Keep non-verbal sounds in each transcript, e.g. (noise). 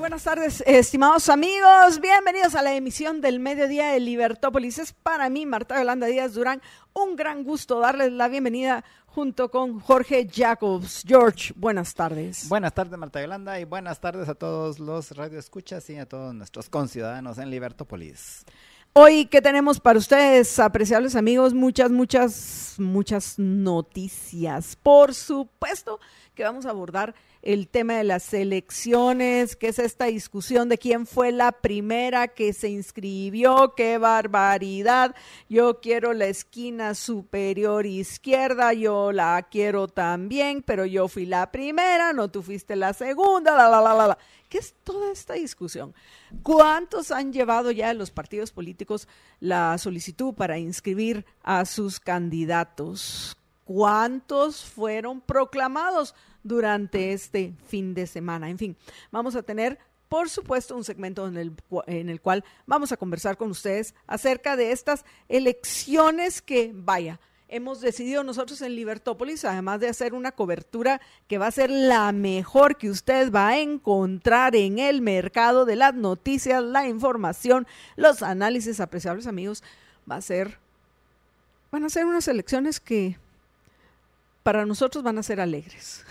Buenas tardes, estimados amigos. Bienvenidos a la emisión del mediodía de Libertópolis. Es para mí, Marta Yolanda Díaz Durán, un gran gusto darles la bienvenida junto con Jorge Jacobs. George, buenas tardes. Buenas tardes, Marta Yolanda, y buenas tardes a todos los radioescuchas y a todos nuestros conciudadanos en Libertópolis. Hoy, ¿qué tenemos para ustedes, apreciables amigos? Muchas, muchas, muchas noticias. Por supuesto que vamos a abordar el tema de las elecciones, que es esta discusión de quién fue la primera que se inscribió, qué barbaridad, yo quiero la esquina superior izquierda, yo la quiero también, pero yo fui la primera, no tú fuiste la segunda, la, la, la, la. la. ¿Qué es toda esta discusión? ¿Cuántos han llevado ya los partidos políticos la solicitud para inscribir a sus candidatos? ¿Cuántos fueron proclamados durante este fin de semana? En fin, vamos a tener por supuesto, un segmento en el, en el, cual vamos a conversar con ustedes acerca de estas elecciones que, vaya, hemos decidido nosotros en Libertópolis, además de hacer una cobertura que va a ser la mejor que usted va a encontrar en el mercado de las noticias, la información, los análisis apreciables, amigos, va a ser, van a ser unas elecciones que para nosotros van a ser alegres.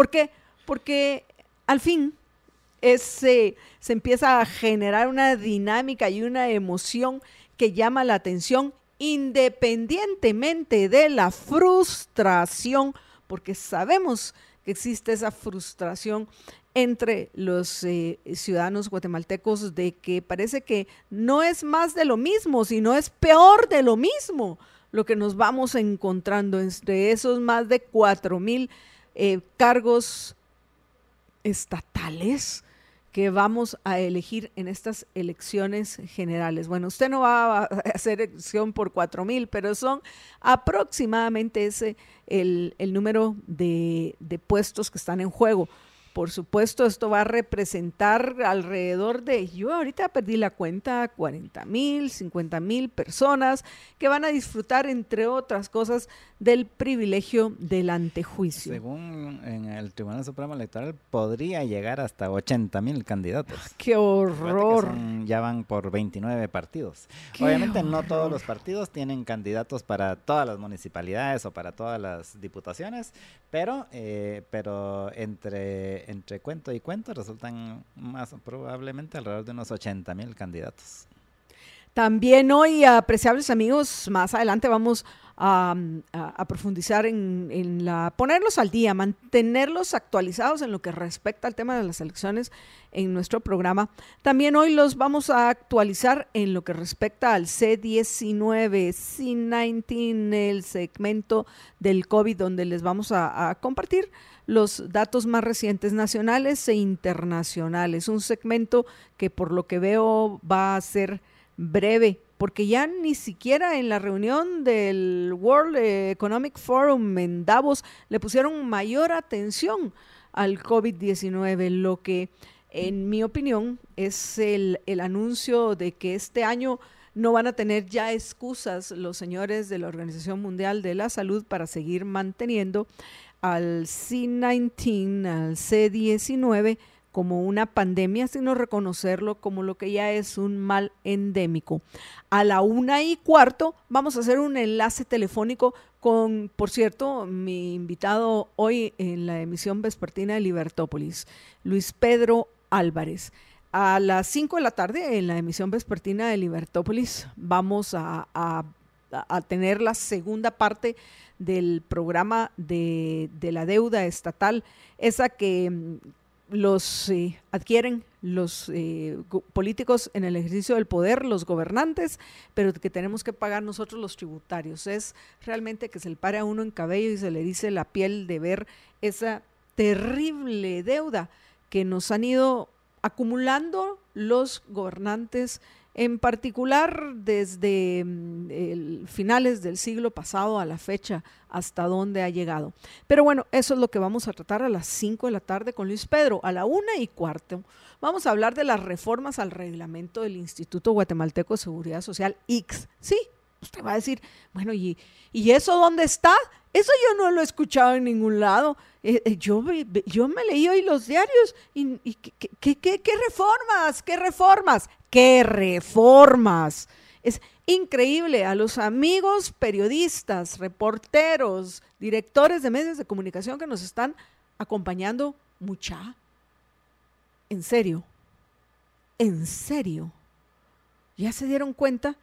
¿Por qué? Porque al fin es, se empieza a generar una dinámica y una emoción que llama la atención independientemente de la frustración, porque sabemos que existe esa frustración entre los eh, ciudadanos guatemaltecos de que parece que no es más de lo mismo, sino es peor de lo mismo lo que nos vamos encontrando entre esos más de cuatro mil eh, cargos estatales que vamos a elegir en estas elecciones generales. Bueno, usted no va a (laughs) hacer elección por cuatro mil, pero son aproximadamente ese el, el número de, de puestos que están en juego. Por supuesto, esto va a representar alrededor de, yo ahorita perdí la cuenta, 40 mil, 50 mil personas que van a disfrutar, entre otras cosas, del privilegio del antejuicio. Según en el Tribunal Supremo Electoral, podría llegar hasta 80 mil candidatos. ¡Qué horror! Son, ya van por 29 partidos. Obviamente horror. no todos los partidos tienen candidatos para todas las municipalidades o para todas las diputaciones, pero, eh, pero entre entre cuento y cuento resultan más probablemente alrededor de unos 80 mil candidatos. También hoy, apreciables amigos, más adelante vamos a, a profundizar en, la ponerlos al día, mantenerlos actualizados en lo que respecta al tema de las elecciones en nuestro programa. También hoy los vamos a actualizar en lo que respecta al C19, C19, el segmento del COVID, donde les vamos a compartir los datos más recientes nacionales e internacionales. Un segmento que por lo que veo va a ser breve, porque ya ni siquiera en la reunión del World Economic Forum en Davos le pusieron mayor atención al COVID-19, lo que en mi opinión es el, el anuncio de que este año no van a tener ya excusas los señores de la Organización Mundial de la Salud para seguir manteniendo al C19, al C19 como una pandemia, sino reconocerlo como lo que ya es un mal endémico. A la una y cuarto vamos a hacer un enlace telefónico con, por cierto, mi invitado hoy en la emisión vespertina de Libertópolis, Luis Pedro Álvarez. A las 5 de la tarde, en la emisión vespertina de Libertópolis, vamos a, a, a tener la segunda parte del programa de, de, la deuda estatal, esa que los eh, adquieren los eh, políticos en el ejercicio del poder, los gobernantes, pero que tenemos que pagar nosotros los tributarios. Es realmente que se le pare a uno en cabello y se le dice la piel de ver esa terrible deuda que nos han ido acumulando los gobernantes en particular desde mm, el finales del siglo pasado a la fecha hasta dónde ha llegado. Pero bueno, eso es lo que vamos a tratar a las 5 de la tarde con Luis Pedro. A la una y cuarto vamos a hablar de las reformas al reglamento del Instituto Guatemalteco de Seguridad Social, X. Sí, usted va a decir, bueno, ¿y, ¿y eso dónde está? Eso yo no lo he escuchado en ningún lado. Eh, eh, yo, yo me leí hoy los diarios y, ¿qué, qué reformas? ¿Qué reformas? ¿Qué reformas? Es increíble a los amigos periodistas, reporteros, directores de medios de comunicación que nos están acompañando mucha. En serio, en serio. ¿Ya se dieron cuenta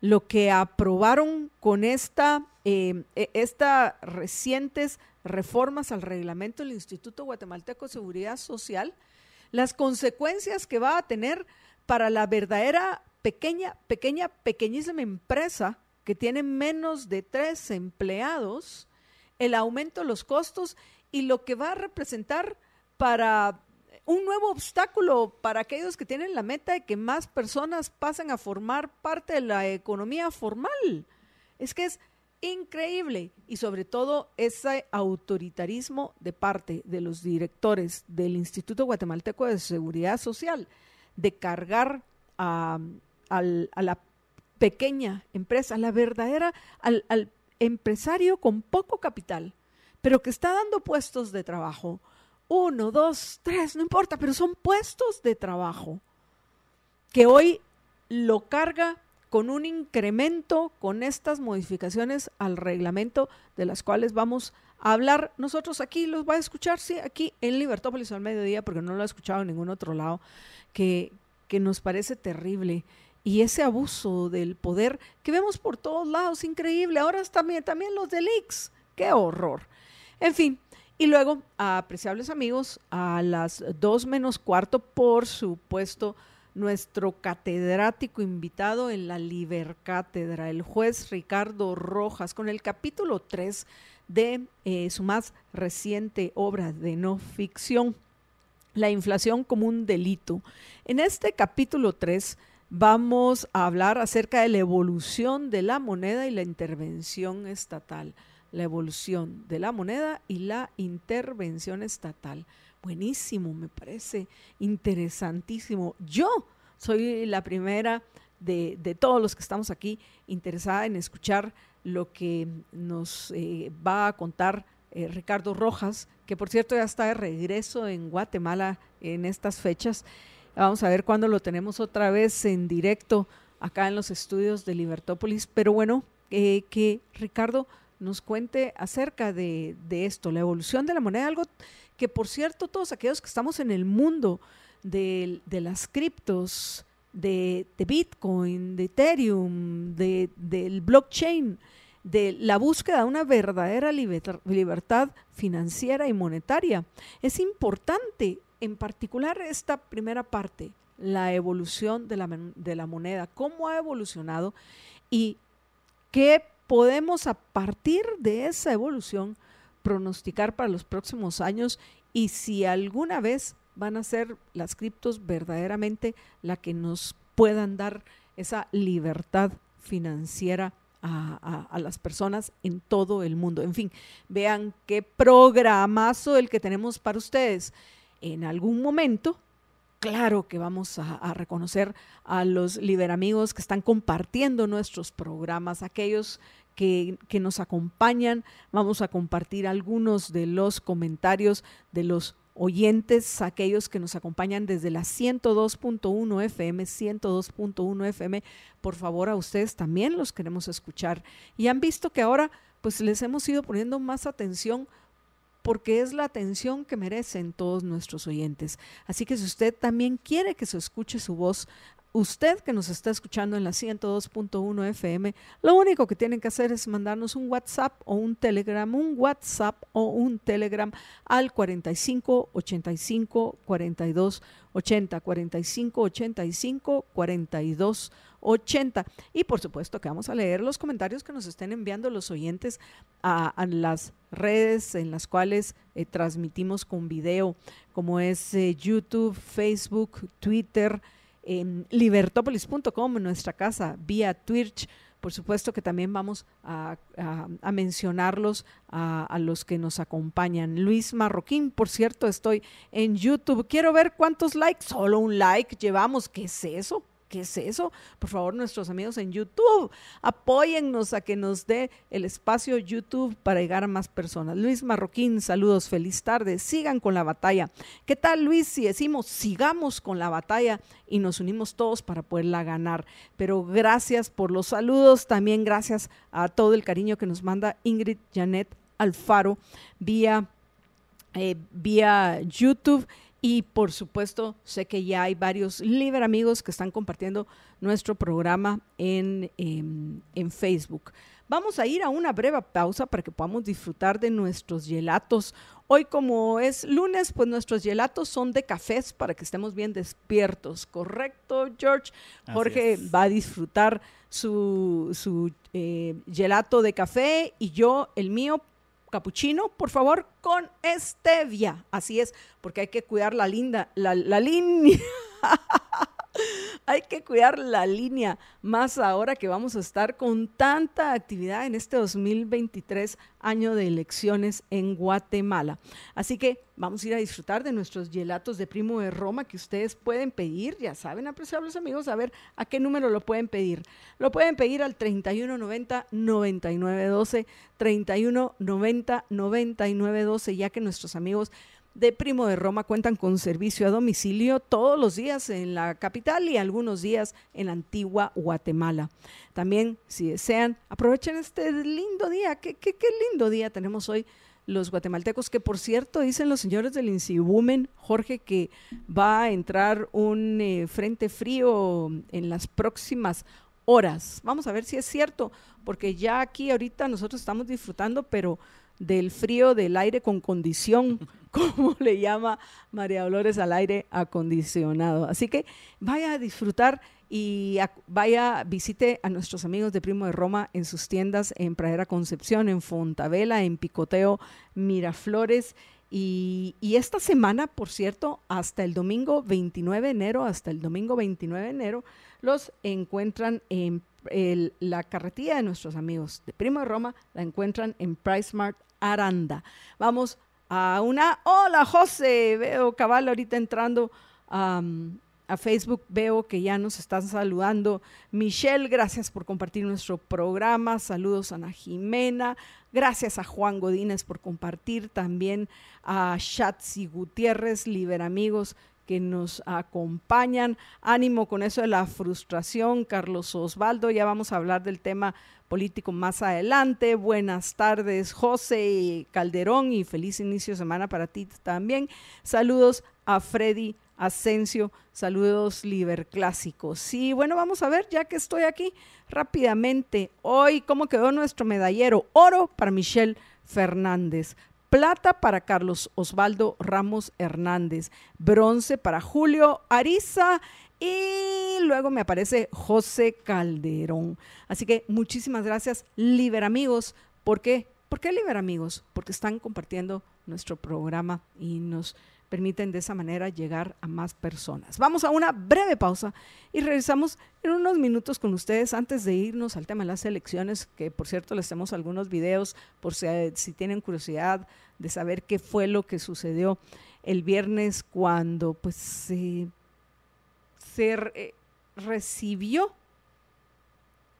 lo que aprobaron con esta, eh, e, esta recientes reformas al reglamento del Instituto Guatemalteco de Seguridad Social? Las consecuencias que va a tener para la verdadera pequeña, pequeña, pequeñísima empresa que tiene menos de tres empleados, el aumento de los costos y lo que va a representar para un nuevo obstáculo para aquellos que tienen la meta de que más personas pasen a formar parte de la economía formal. Es que es increíble y sobre todo ese autoritarismo de parte de los directores del Instituto Guatemalteco de Seguridad Social de cargar a, la pequeña empresa, la verdadera, al empresario con poco capital, pero que está dando puestos de trabajo. Uno, dos, tres, no importa, pero son puestos de trabajo que hoy lo carga con un incremento con estas modificaciones al reglamento de las cuales vamos a hablar. Nosotros aquí los va a escuchar, sí, aquí en Libertópolis al mediodía, porque no lo he escuchado en ningún otro lado que, que nos parece terrible. Y ese abuso del poder que vemos por todos lados, increíble. Ahora también, también los del Ix. Qué horror. En fin, y luego, apreciables amigos, a las dos menos cuarto, por supuesto, nuestro catedrático invitado en la Libercátedra, el juez Ricardo Rojas, con el capítulo 3 de eh, su más reciente obra de no ficción, la inflación como un delito. En este capítulo 3 vamos a hablar acerca de la evolución de la moneda y la intervención estatal. La evolución de la moneda y la intervención estatal. Buenísimo, me parece interesantísimo. Yo soy la primera de, todos los que estamos aquí interesada en escuchar lo que nos eh, va a contar eh, Ricardo Rojas, que por cierto ya está de regreso en Guatemala en estas fechas. Vamos a ver cuándo lo tenemos otra vez en directo acá en los estudios de Libertópolis. Pero bueno, eh, que Ricardo nos cuente acerca de, esto, la evolución de la moneda, algo que por cierto todos aquellos que estamos en el mundo de, las criptos, de, Bitcoin, de Ethereum, de, del blockchain, de la búsqueda de una verdadera libertad financiera y monetaria. Es importante, en particular esta primera parte, la evolución de la, de la moneda, cómo ha evolucionado y qué podemos a partir de esa evolución pronosticar para los próximos años y si alguna vez van a ser las criptos verdaderamente la que nos puedan dar esa libertad financiera a, las personas en todo el mundo. En fin, vean qué programazo el que tenemos para ustedes. En algún momento, claro que vamos a, reconocer a los liberamigos que están compartiendo nuestros programas, aquellos que, nos acompañan. Vamos a compartir algunos de los comentarios de los oyentes, aquellos que nos acompañan desde la 102.1 FM, 102.1 FM, por favor a ustedes también los queremos escuchar. Y han visto que ahora pues les hemos ido poniendo más atención porque es la atención que merecen todos nuestros oyentes. Así que si usted también quiere que se escuche su voz usted que nos está escuchando en la 102.1 FM, lo único que tienen que hacer es mandarnos un WhatsApp o un Telegram, un WhatsApp o un Telegram al 45 85 42 80, 45 85 42 80. Y por supuesto que vamos a leer los comentarios que nos estén enviando los oyentes a, las redes en las cuales eh, transmitimos con video, como es eh, YouTube, Facebook, Twitter, en libertopolis.com, en nuestra casa, vía Twitch. Por supuesto que también vamos a, mencionarlos a, a, los que nos acompañan. Luis Marroquín, por cierto, estoy en YouTube. Quiero ver cuántos likes. Solo un like llevamos. ¿Qué es eso? ¿Qué es eso? Por favor, nuestros amigos en YouTube, apóyennos a que nos dé el espacio YouTube para llegar a más personas. Luis Marroquín, saludos, feliz tarde, sigan con la batalla. ¿Qué tal, Luis, si decimos sigamos con la batalla y nos unimos todos para poderla ganar? Pero gracias por los saludos, también gracias a todo el cariño que nos manda Ingrid Janet Alfaro vía, eh, vía YouTube y por supuesto, sé que ya hay varios libre amigos que están compartiendo nuestro programa en, em, en, Facebook. Vamos a ir a una breve pausa para que podamos disfrutar de nuestros gelatos. Hoy como es lunes, pues nuestros gelatos son de cafés para que estemos bien despiertos, ¿correcto, George? Jorge va a disfrutar su, su eh, gelato de café y yo el mío capuchino, por favor, con stevia. Así es, porque hay que cuidar la linda, la, la línea. (laughs) (laughs) Hay que cuidar la línea, más ahora que vamos a estar con tanta actividad en este 2023 año de elecciones en Guatemala. Así que vamos a ir a disfrutar de nuestros gelatos de Primo de Roma que ustedes pueden pedir. Ya saben, apreciables amigos, a ver a qué número lo pueden pedir. Lo pueden pedir al 3190-9912, 3190-9912, ya que nuestros amigos de Primo de Roma cuentan con servicio a domicilio todos los días en la capital y algunos días en Antigua Guatemala. También, si desean, aprovechen este lindo día. ¿Qué, qué, lindo día tenemos hoy los guatemaltecos, que por cierto dicen los señores del Incibumen, Jorge, que va a entrar un eh, frente frío en las próximas horas. Vamos a ver si es cierto, porque ya aquí ahorita nosotros estamos disfrutando, pero del frío del aire con condición, (laughs) como le llama María Dolores al aire acondicionado. Así que vaya a disfrutar y vaya, visite a nuestros amigos de Primo de Roma en sus tiendas en Pradera Concepción, en Fontavela, en Picoteo, Miraflores. Y, esta semana, por cierto, hasta el domingo 29 de enero, hasta el domingo 29 de enero, los encuentran en la carretilla de nuestros amigos de Primo de Roma la encuentran en PriceMart Aranda. Vamos a una. Hola, José. Veo cabal ahorita entrando a Facebook. Veo que ya nos están saludando. Michelle, gracias por compartir nuestro programa. Saludos a Ana Jimena. Gracias a Juan Godínez por compartir. También a Shatsi Gutiérrez, Liber Amigos que nos acompañan. Ánimo con eso de la frustración, Carlos Osvaldo. Ya vamos a hablar del tema político más adelante. Buenas tardes, José Calderón, y feliz inicio de semana para ti también. Saludos a Freddy Asensio, saludos Liberclásicos. Sí, bueno, vamos a ver, ya que estoy aquí, rápidamente, hoy, ¿cómo quedó nuestro medallero? Oro para Michelle Fernández, plata para Carlos Osvaldo Ramos Hernández, bronce para Julio Ariza y luego me aparece José Calderón. Así que muchísimas gracias, Liber Amigos. ¿Por qué? ¿Por qué Liber Amigos? Porque están compartiendo nuestro programa y nos permiten de esa manera llegar a más personas. Vamos a una breve pausa y regresamos en unos minutos con ustedes antes de irnos al tema de las elecciones, que por cierto les tenemos algunos videos por si, si tienen curiosidad de saber qué fue lo que sucedió el viernes cuando pues se, se recibió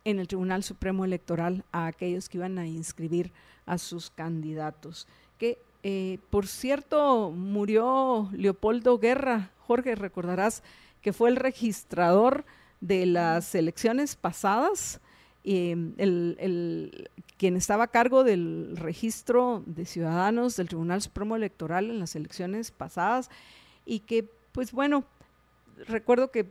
en el Tribunal Supremo Electoral a aquellos que iban a inscribir a sus candidatos. Que, eh, por cierto, murió Leopoldo Guerra. Jorge, recordarás que fue el registrador de las elecciones pasadas, em, el, quien estaba a cargo del registro de ciudadanos del Tribunal Supremo Electoral en las elecciones pasadas y que, pues bueno, recuerdo que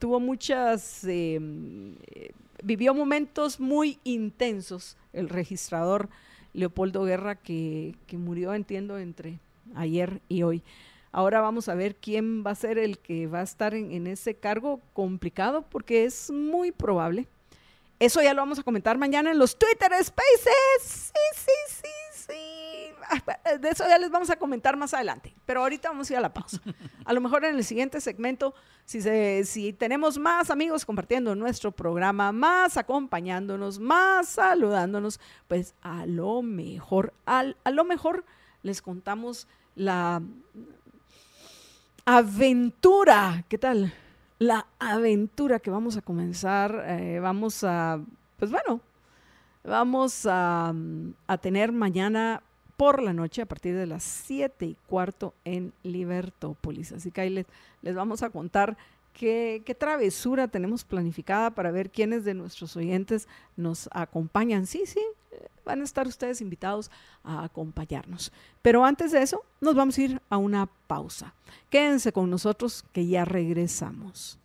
tuvo muchas, em, eh, vivió momentos muy intensos el registrador Leopoldo Guerra que, que murió, entiendo, entre ayer y hoy. Ahora vamos a ver quién va a ser el que va a estar en, en, ese cargo complicado porque es muy probable. Eso ya lo vamos a comentar mañana en los Twitter Spaces. De eso ya les vamos a comentar más adelante, pero ahorita vamos a ir a la pausa. (laughs) A lo mejor en el siguiente segmento, si, se, si tenemos más amigos compartiendo nuestro programa, más acompañándonos, más saludándonos, pues a lo mejor, al, a lo mejor les contamos la aventura, ¿qué tal? La aventura que vamos a comenzar, eh, vamos a, pues bueno, vamos a, a, tener mañana por la noche a partir de las 7 y cuarto en Libertópolis. Así que ahí les, les vamos a contar qué, qué, travesura tenemos planificada para ver quiénes de nuestros oyentes nos acompañan. Sí, sí, van a estar ustedes invitados a acompañarnos. Pero antes de eso, nos vamos a ir a una pausa. Quédense con nosotros que ya regresamos.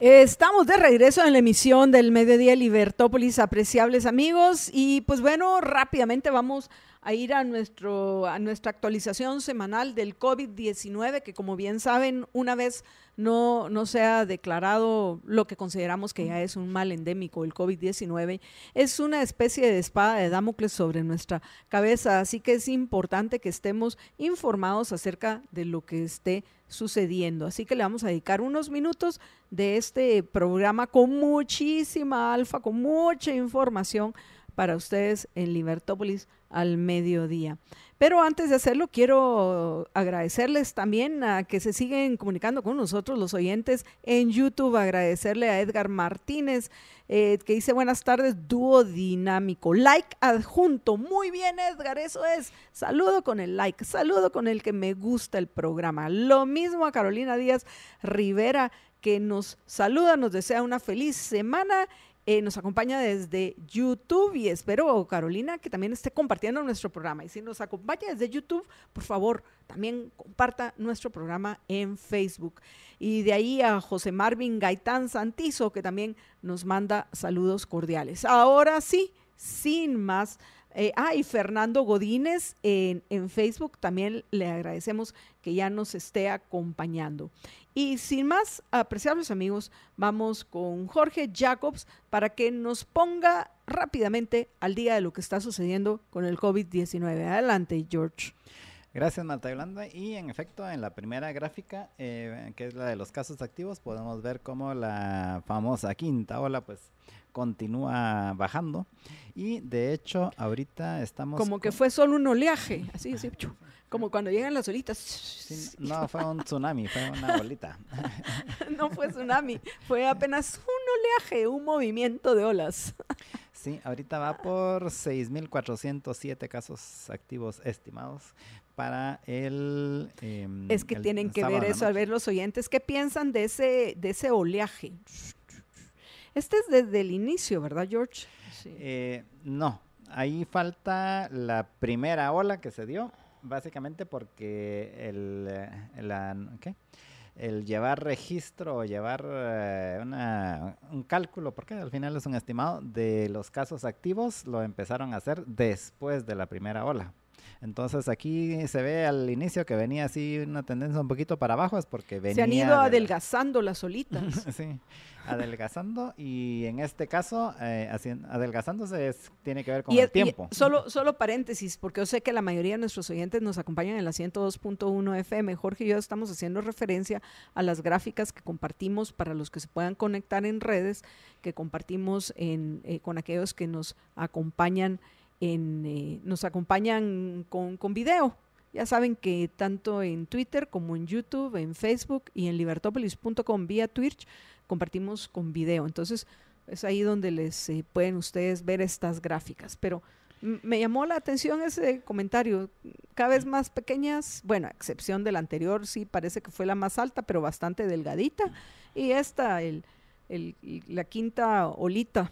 Estamos de regreso en la emisión del Mediodía Libertópolis, apreciables amigos, y pues bueno, rápidamente vamos a ir a, nuestro, a nuestra actualización semanal del COVID-19, que como bien saben, una vez no, no se ha declarado lo que consideramos que ya es un mal endémico, el COVID-19, es una especie de espada de Damocles sobre nuestra cabeza, así que es importante que estemos informados acerca de lo que esté sucediendo. Así que le vamos a dedicar unos minutos de este programa con muchísima alfa, con mucha información para ustedes en Libertópolis al mediodía. Pero antes de hacerlo, quiero agradecerles también a que se siguen comunicando con nosotros los oyentes en YouTube, agradecerle a Edgar Martínez, eh, que dice buenas tardes, dúo dinámico, like adjunto, muy bien Edgar, eso es, saludo con el like, saludo con el que me gusta el programa. Lo mismo a Carolina Díaz Rivera, que nos saluda, nos desea una feliz semana eh, nos acompaña desde YouTube y espero, Carolina, que también esté compartiendo nuestro programa. Y si nos acompaña desde YouTube, por favor, también comparta nuestro programa en Facebook. Y de ahí a José Marvin Gaitán Santizo, que también nos manda saludos cordiales. Ahora sí, sin más. Eh, ah, y Fernando Godínez en, en, Facebook también le agradecemos que ya nos esté acompañando. Y sin más, apreciables amigos, vamos con Jorge Jacobs para que nos ponga rápidamente al día de lo que está sucediendo con el COVID-19. Adelante, George. Gracias, Marta Yolanda. Y en efecto, en la primera gráfica, eh, que es la de los casos activos, podemos ver cómo la famosa quinta ola, pues continúa bajando y de hecho ahorita estamos como que fue solo un oleaje así así como cuando llegan las olitas. no, fue un tsunami, fue una (laughs) bolita. (laughs) no fue tsunami, fue apenas un oleaje, un movimiento de olas. (laughs) sí, ahorita va por 6.407 casos activos estimados para el... Em, es que tienen que ver eso, al ver los oyentes, ¿qué piensan de ese, de ese oleaje? Este es desde el inicio, ¿verdad, George? Sí. Eh, no, ahí falta la primera ola que se dio básicamente porque el, eh, el llevar registro o llevar eh, una, un cálculo, porque al final es un estimado, de los casos activos lo empezaron a hacer después de la primera ola. Entonces aquí se ve al inicio que venía así una tendencia un poquito para abajo, es porque venía... Se han ido adelgazando las olitas. (laughs) sí, adelgazando y en este caso eh, adelgazándose tiene que ver con el tiempo. solo, solo paréntesis, porque yo sé que la mayoría de nuestros oyentes nos acompañan en la 102.1 FM. Jorge y yo estamos haciendo referencia a las gráficas que compartimos para los que se puedan conectar en redes, que compartimos en, eh, con aquellos que nos acompañan eh, nos acompañan con, con video. Ya saben que tanto en Twitter como en YouTube, en Facebook y en libertopolis.com vía Twitch compartimos con video. Entonces es ahí donde les eh, pueden ustedes ver estas gráficas. Pero me llamó la atención ese comentario. Cada vez más pequeñas, bueno, a excepción del anterior, sí parece que fue la más alta, pero bastante delgadita. Y esta, el, el, la quinta olita,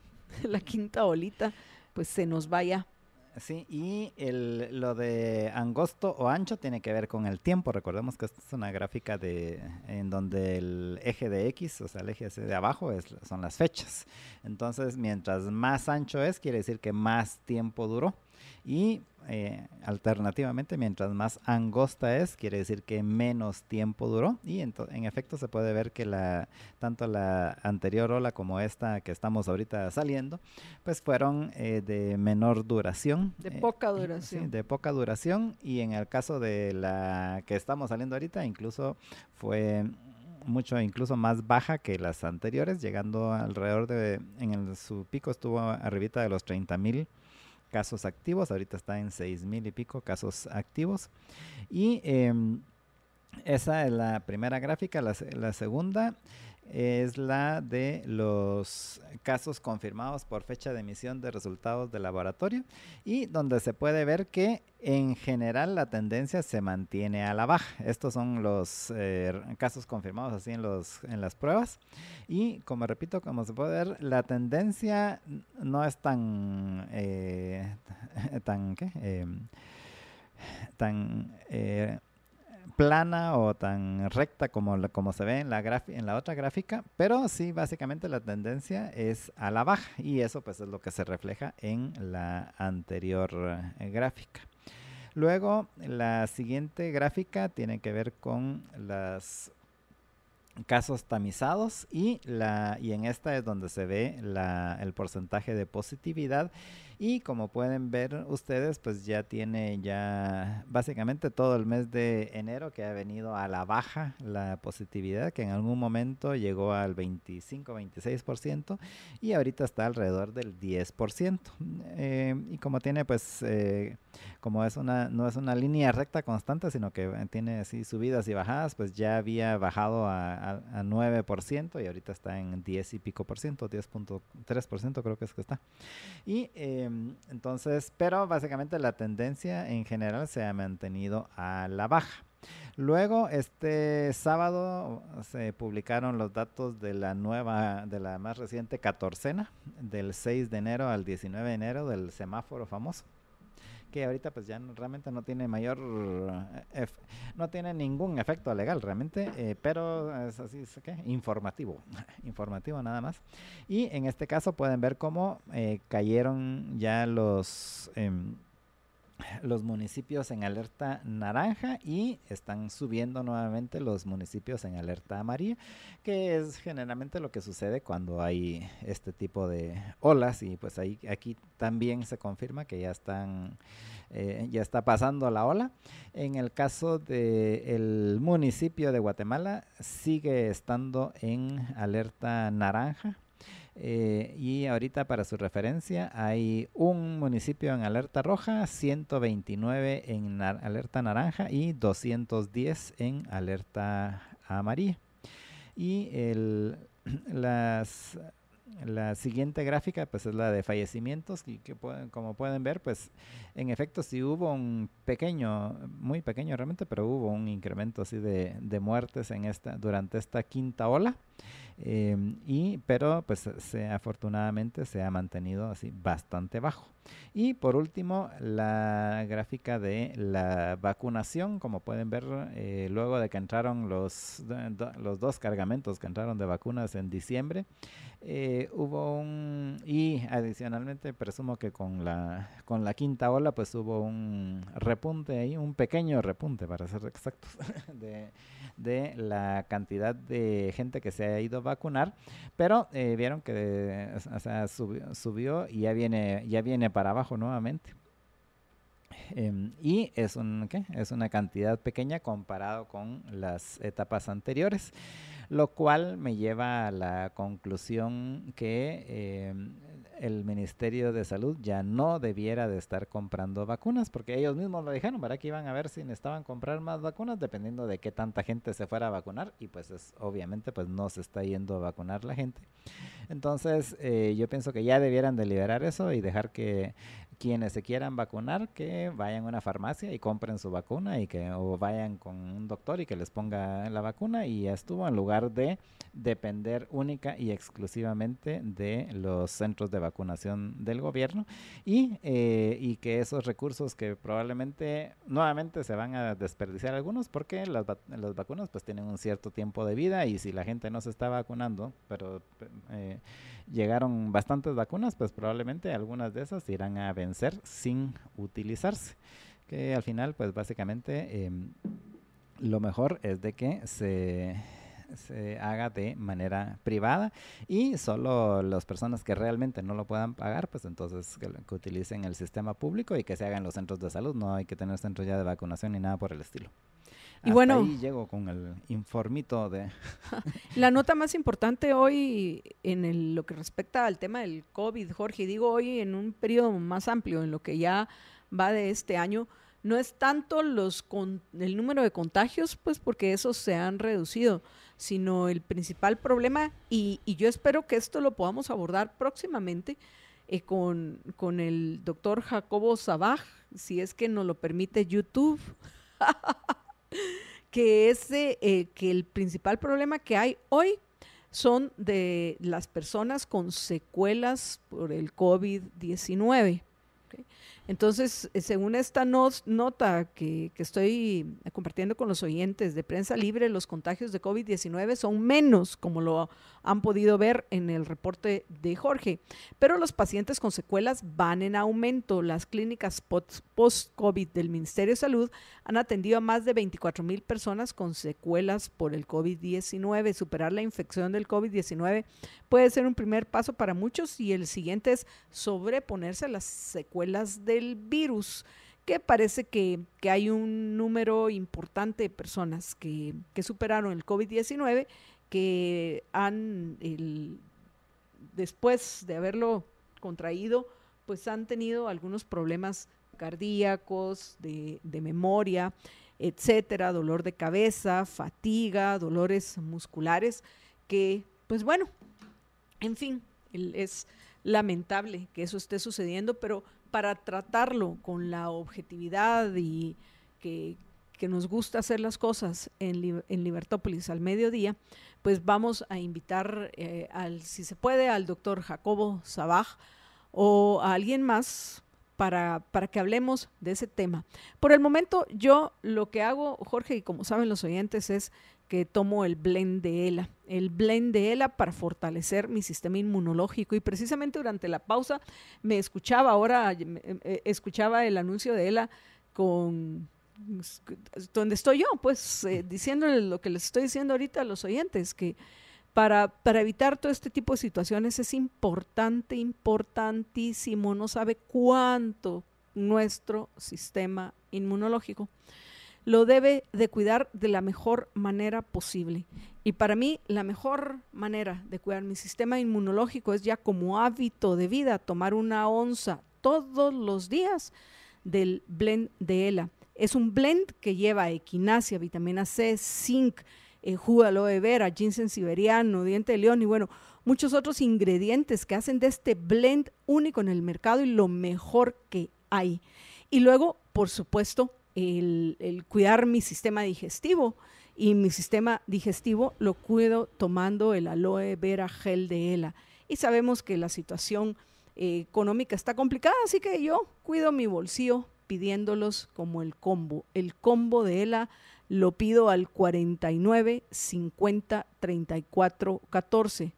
(laughs) la quinta olita pues se nos vaya. Sí, y el, lo de angosto o ancho tiene que ver con el tiempo. Recordemos que esta es una gráfica de en donde el eje de X, o sea, el eje de abajo es, son las fechas. Entonces, mientras más ancho es, quiere decir que más tiempo duró. Y eh, alternativamente mientras más angosta es quiere decir que menos tiempo duró. Y en, efecto se puede ver que la tanto la anterior ola como esta que estamos ahorita saliendo pues fueron eh, de menor duración de poca duración. de poca duración. Y en el caso de la que estamos saliendo ahorita incluso fue mucho incluso más baja que las anteriores, llegando alrededor de, en su pico estuvo arribita de los 30 mil casos activos, ahorita está en 6 mil y pico casos activos. Y em, esa es la primera gráfica, la segunda es la de los casos confirmados por fecha de emisión de resultados de laboratorio y donde se puede ver que en general la tendencia se mantiene a la baja. Estos son los eh, casos confirmados así en, los, en las pruebas y como repito, como se puede ver, la tendencia no es tan, eh, (laughs) tan, ¿qué? Em, tan eh, plana o tan recta como, como se ve en la, en la otra gráfica, pero sí básicamente la tendencia es a la baja y eso pues es lo que se refleja en la anterior eh, gráfica. Luego la siguiente gráfica tiene que ver con las casos tamizados y, la, y en esta es donde se ve la, el porcentaje de positividad y como pueden ver ustedes pues ya tiene ya básicamente todo el mes de enero que ha venido a la baja la positividad que en algún momento llegó al 25-26% y ahorita está alrededor del 10% eh, y como tiene pues eh, como es una no es una línea recta constante sino que tiene así subidas y bajadas pues ya había bajado a, a, 9% y ahorita está en 10 y pico por ciento 10.3% creo que es que está. Y eh, entonces, pero básicamente la tendencia en general se ha mantenido a la baja. Luego, este sábado se publicaron los datos de la nueva, de la más reciente catorcena, del 6 de enero al 19 de enero, del semáforo famoso que ahorita pues ya realmente no tiene mayor, eh, no tiene ningún efecto legal realmente, eh, pero es así, ¿qué? Informativo, (laughs) informativo nada más. Y en este caso pueden ver cómo eh, cayeron ya los... Em, los municipios en alerta naranja y están subiendo nuevamente los municipios en alerta amarilla, que es generalmente lo que sucede cuando hay este tipo de olas y pues ahí aquí también se confirma que ya están eh, ya está pasando la ola. En el caso del municipio de Guatemala sigue estando en alerta naranja eh, y ahorita para su referencia hay un municipio en alerta roja, 129 en alerta naranja y 210 en alerta amarilla. Y el, (clears throat) las la siguiente gráfica pues es la de fallecimientos y que pueden, como pueden ver pues en efecto sí hubo un pequeño, muy pequeño realmente, pero hubo un incremento así de, de muertes en esta, durante esta quinta ola. Em, y, pero pues se, afortunadamente se ha mantenido así bastante bajo. Y por último, la gráfica de la vacunación, como pueden ver, eh, luego de que entraron los, los dos cargamentos que entraron de vacunas en diciembre, eh, hubo un, y adicionalmente presumo que con la, con la quinta ola, pues hubo un repunte ahí, un pequeño repunte para ser exactos, (laughs) de, de la cantidad de gente que se ha ido a vacunar, pero eh, vieron que subió, y ya viene, ya viene para abajo nuevamente. Em, y es, un, es una cantidad pequeña comparado con las etapas anteriores lo cual me lleva a la conclusión que em, el Ministerio de Salud ya no debiera de estar comprando vacunas, porque ellos mismos lo dijeron, ¿verdad? Que iban a ver si necesitaban comprar más vacunas dependiendo de qué tanta gente se fuera a vacunar y pues es, obviamente pues no se está yendo a vacunar la gente. Entonces eh, yo pienso que ya debieran de liberar eso y dejar que quienes se quieran vacunar que vayan a una farmacia y compren su vacuna y que o vayan con un doctor y que les ponga la vacuna. Y estuvo en lugar de depender única y exclusivamente de los centros de vacunación del gobierno. Y, eh, y que esos recursos que probablemente nuevamente se van a desperdiciar algunos porque las, las vacunas pues tienen un cierto tiempo de vida y si la gente no se está vacunando pero eh, llegaron bastantes vacunas, pues probablemente algunas de esas irán a vencer sin utilizarse. Que al final, pues básicamente em, lo mejor es de que se se haga de manera privada y solo las personas que realmente no lo puedan pagar, pues entonces que, utilicen el sistema público y que se hagan en los centros de salud. No hay que tener centros ya de vacunación ni nada por el estilo. Y bueno, ahí llego con el informito de... (laughs) La nota más importante hoy en lo que respecta al tema del COVID, Jorge, digo hoy en un periodo más amplio, en lo que ya va de este año, no es tanto los con, el número de contagios, pues porque esos se han reducido, sino el principal problema, y, yo espero que esto lo podamos abordar próximamente eh, con, con, el doctor Jacobo Sabaj, si es que nos lo permite YouTube, (laughs) que es eh, que el principal problema que hay hoy son de las personas con secuelas por el COVID-19. Entonces, eh, según esta nota que, estoy compartiendo con los oyentes de prensa libre, los contagios de COVID-19 son menos, como lo han podido ver en el reporte de Jorge, pero los pacientes con secuelas van en aumento. Las clínicas post-COVID del Ministerio de Salud han atendido a más de 24 mil personas con secuelas por el COVID-19. Superar la infección del COVID-19 puede ser un primer paso para muchos y el siguiente es sobreponerse a las secuelas virus, que parece que, hay un número importante de personas que, superaron el COVID-19, que han, después de haberlo contraído, pues han tenido algunos problemas cardíacos, de, memoria, etcétera, dolor de cabeza, fatiga, dolores musculares, que, pues bueno, en fin, es lamentable que eso esté sucediendo, pero para tratarlo con la objetividad y que, nos gusta hacer las cosas en, Libertópolis al mediodía, pues vamos a invitar, eh, al, si se puede, al doctor Jacobo Sabaj o a alguien más para, que hablemos de ese tema. Por el momento, yo lo que hago, Jorge, y como saben los oyentes, es que tomo el blend de ELA, el blend de ELA para fortalecer mi sistema inmunológico. Y precisamente durante la pausa me escuchaba ahora, eh, escuchaba el anuncio de ELA con donde estoy yo, pues eh, diciéndoles lo que les estoy diciendo ahorita a los oyentes, que para, para evitar todo este tipo de situaciones es importante, importantísimo, no sabe cuánto nuestro sistema inmunológico lo debe de cuidar de la mejor manera posible. Y para mí la mejor manera de cuidar mi sistema inmunológico es ya como hábito de vida tomar una onza todos los días del blend de ELA. Es un blend que lleva equinacia, vitamina C, zinc, eh, jugo de vera, ginseng siberiano, diente de león y bueno, muchos otros ingredientes que hacen de este blend único en el mercado y lo mejor que hay. Y luego, por supuesto, el, cuidar mi sistema digestivo y mi sistema digestivo lo cuido tomando el aloe vera gel de ELA. Y sabemos que la situación eh, económica está complicada, así que yo cuido mi bolsillo pidiéndolos como el combo. El combo de ELA lo pido al 49 50 34 14.